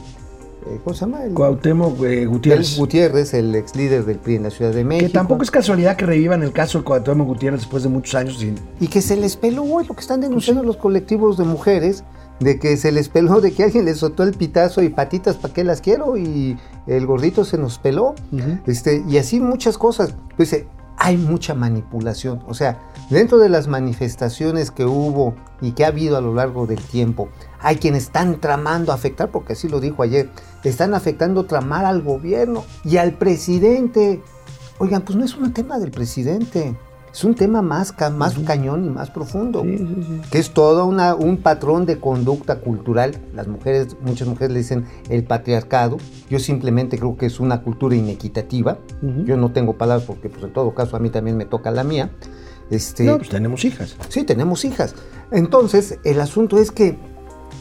¿cómo se llama? El, Cuauhtémoc eh, el Gutiérrez. Gutiérrez, el ex líder del PRI en la Ciudad de México. Que tampoco es casualidad que revivan el caso de Cuauhtémoc Gutiérrez después de muchos años. sin- Y que se les peló, güey, lo que están denunciando los colectivos de mujeres, de que se les peló, de que alguien les soltó el pitazo y patitas, ¿para qué las quiero? Y el gordito se nos peló. este, y así muchas cosas. Dice, hay mucha manipulación. O sea, dentro de las manifestaciones que hubo y que ha habido a lo largo del tiempo, hay quienes están tramando afectar, porque así lo dijo ayer, están afectando tramar al gobierno y al presidente. Oigan, pues no es un tema del presidente. Es un tema más, ca- más cañón y más profundo, que es todo una, un patrón de conducta cultural. Las mujeres, muchas mujeres le dicen el patriarcado. Yo simplemente creo que es una cultura inequitativa. Yo no tengo palabras porque, pues, en todo caso, a mí también me toca la mía. Este, No, pues tenemos hijas. Sí, tenemos hijas. Entonces, el asunto es que,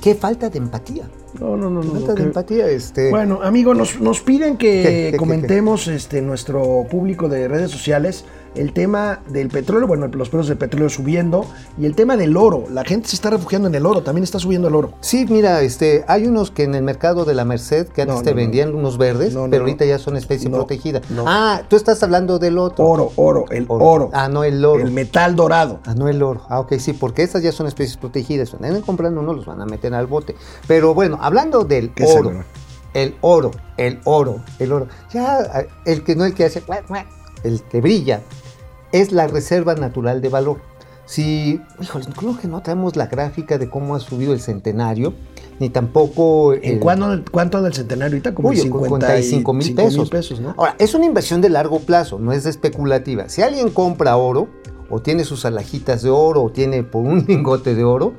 qué falta de empatía. No, no, no. no, falta de que- empatía, este. Bueno, amigo, nos, nos piden ¿Qué? ¿Qué, que qué, comentemos este nuestro público de redes sociales el tema del petróleo, bueno, los precios del petróleo subiendo y el tema del oro. La gente se está refugiando en el oro, también está subiendo el oro. Sí, mira, este, hay unos que en el mercado de la Merced que antes No, te no. vendían unos verdes, pero ahorita ya son especie protegida. Ah, tú estás hablando del otro. Oro, oro, el Oro. oro. Ah, no, el oro. El metal dorado. Ah, no el oro. Ah, ok, sí, porque estas ya son especies protegidas. Cuando anden comprando uno, los van a meter al bote. Pero bueno, hablando del ¿Qué es oro, el oro, el oro, el oro. Ya, el que no el que hace, el que brilla, es la reserva natural de valor. Si, híjole, creo que no traemos la gráfica de cómo ha subido el centenario, ni tampoco... ¿En el- cuándo, cuánto del centenario ahorita? Como Uy, en 55 mil 55 pesos. ¿no? Ahora, es una inversión de largo plazo, no es especulativa. Si alguien compra oro, o tiene sus alhajitas de oro, o tiene por un lingote de oro,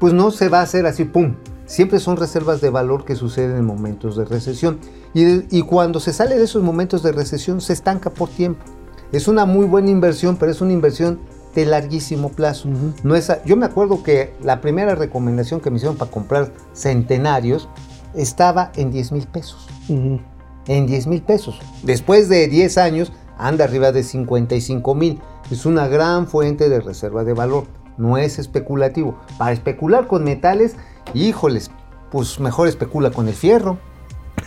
pues no se va a hacer así, ¡pum! Siempre son reservas de valor que suceden en momentos de recesión. Y, y cuando se sale de esos momentos de recesión, se estanca por tiempo. Es una muy buena inversión, pero es una inversión de larguísimo plazo. no es a- yo me acuerdo que la primera recomendación que me hicieron para comprar centenarios estaba en 10 mil pesos en 10 mil pesos. Después de 10 años, anda arriba de 55 mil. Es una gran fuente de reserva de valor. No es especulativo. Para especular con metales, híjoles, pues mejor especula con el fierro.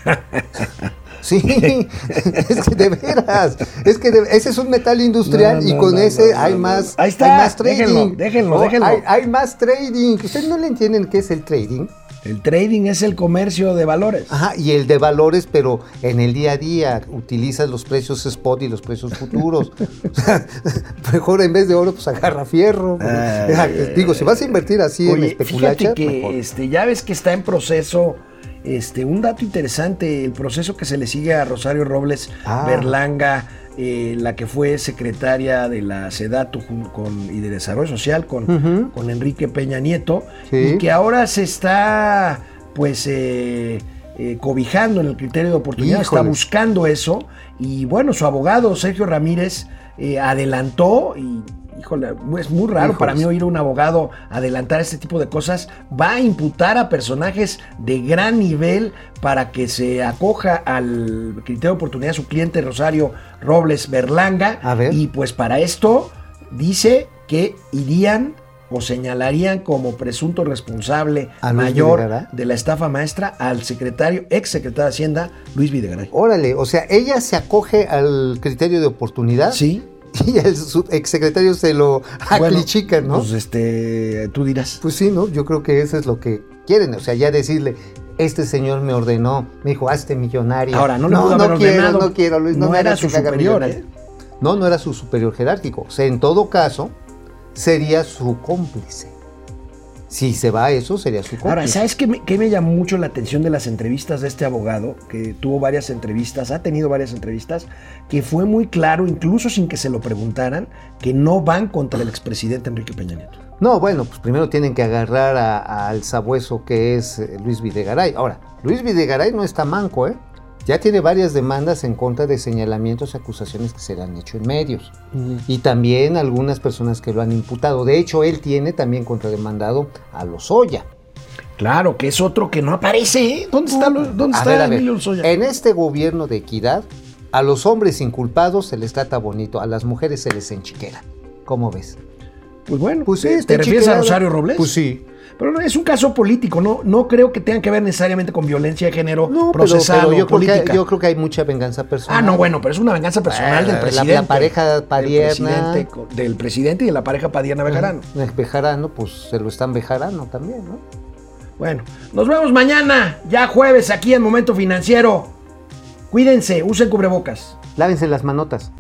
Sí, es que de veras, es que de- ese es un metal industrial No, y con no, ese hay más. Ahí está, hay más trading. déjenlo, déjenlo, Oh, déjenlo. Hay, hay más trading. ¿Ustedes no le entienden qué es el trading? El trading es el comercio de valores. Ajá, y el de valores, pero en el día a día utilizas los precios spot y los precios futuros. O sea, mejor en vez de oro, pues agarra fierro. Ay, ay, Digo, si vas a invertir así en Oye, especulacha, fíjate que mejor. este, ya ves que está en proceso, este, un dato interesante, el proceso que se le sigue a Rosario Robles Ah. Berlanga, eh, la que fue secretaria de la SEDATU con, y de Desarrollo Social con, con Enrique Peña Nieto, Sí. y que ahora se está pues eh, eh, cobijando en el criterio de oportunidad, está buscando eso, y bueno, su abogado Sergio Ramírez adelantó y... Híjole, es muy raro para mí oír a un abogado adelantar este tipo de cosas. Va a imputar a personajes de gran nivel para que se acoja al criterio de oportunidad su cliente Rosario Robles Berlanga. A ver. Y pues para esto dice que irían o señalarían como presunto responsable ¿A Luis mayor Videgaray? de la estafa maestra al secretario, ex secretario de Hacienda, Luis Videgaray. Órale, o sea, ella se acoge al criterio de oportunidad Sí. y el exsecretario se lo Bueno, aclichica, ¿no? Pues este, tú dirás. Pues sí, ¿no? Yo creo que eso es lo que quieren. O sea, ya decirle, este señor me ordenó, me dijo, hazte millonario. Ahora, no no, no haber quiero, no quiero, Luis, no, No era su superior, millonario". ¿eh? No, no era su superior jerárquico. O sea, en todo caso, sería su cómplice. Si se va a eso, sería su cómplice. Ahora, ¿sabes qué me, qué me llamó mucho la atención de las entrevistas de este abogado? Que tuvo varias entrevistas, ha tenido varias entrevistas, que fue muy claro, incluso sin que se lo preguntaran, que no van contra el expresidente Enrique Peña Nieto. No, bueno, pues primero tienen que agarrar al sabueso que es eh, Luis Videgaray. Ahora, Luis Videgaray no está manco, ¿eh? Ya tiene varias demandas en contra de señalamientos y acusaciones que se le han hecho en medios. Y también algunas personas que lo han imputado. De hecho, él tiene también contrademandado a Lozoya. Claro, que es otro que no aparece, ¿eh? ¿Dónde está, lo- dónde está ver, Emilio Lozoya? En este gobierno de equidad, a los hombres inculpados se les trata bonito, a las mujeres se les enchiquera. ¿Cómo ves? Pues bueno, Pues sí, ¿te, refieres a. Rosario Robles? Pues sí. Pero no, es un caso político, no, no creo que tenga que ver necesariamente con violencia de género No, procesal yo, creo que, política. yo creo que hay mucha venganza personal. Ah, no, bueno, pero es una venganza personal Eh, del la- presidente. la pareja del Padierna. presidente, del presidente y de la pareja Padierna Bejarano. Es Bejarano, pues se lo están Bejarano también, ¿no? Bueno, nos vemos mañana, ya jueves, aquí en Momento Financiero. Cuídense, usen cubrebocas. Lávense las manotas.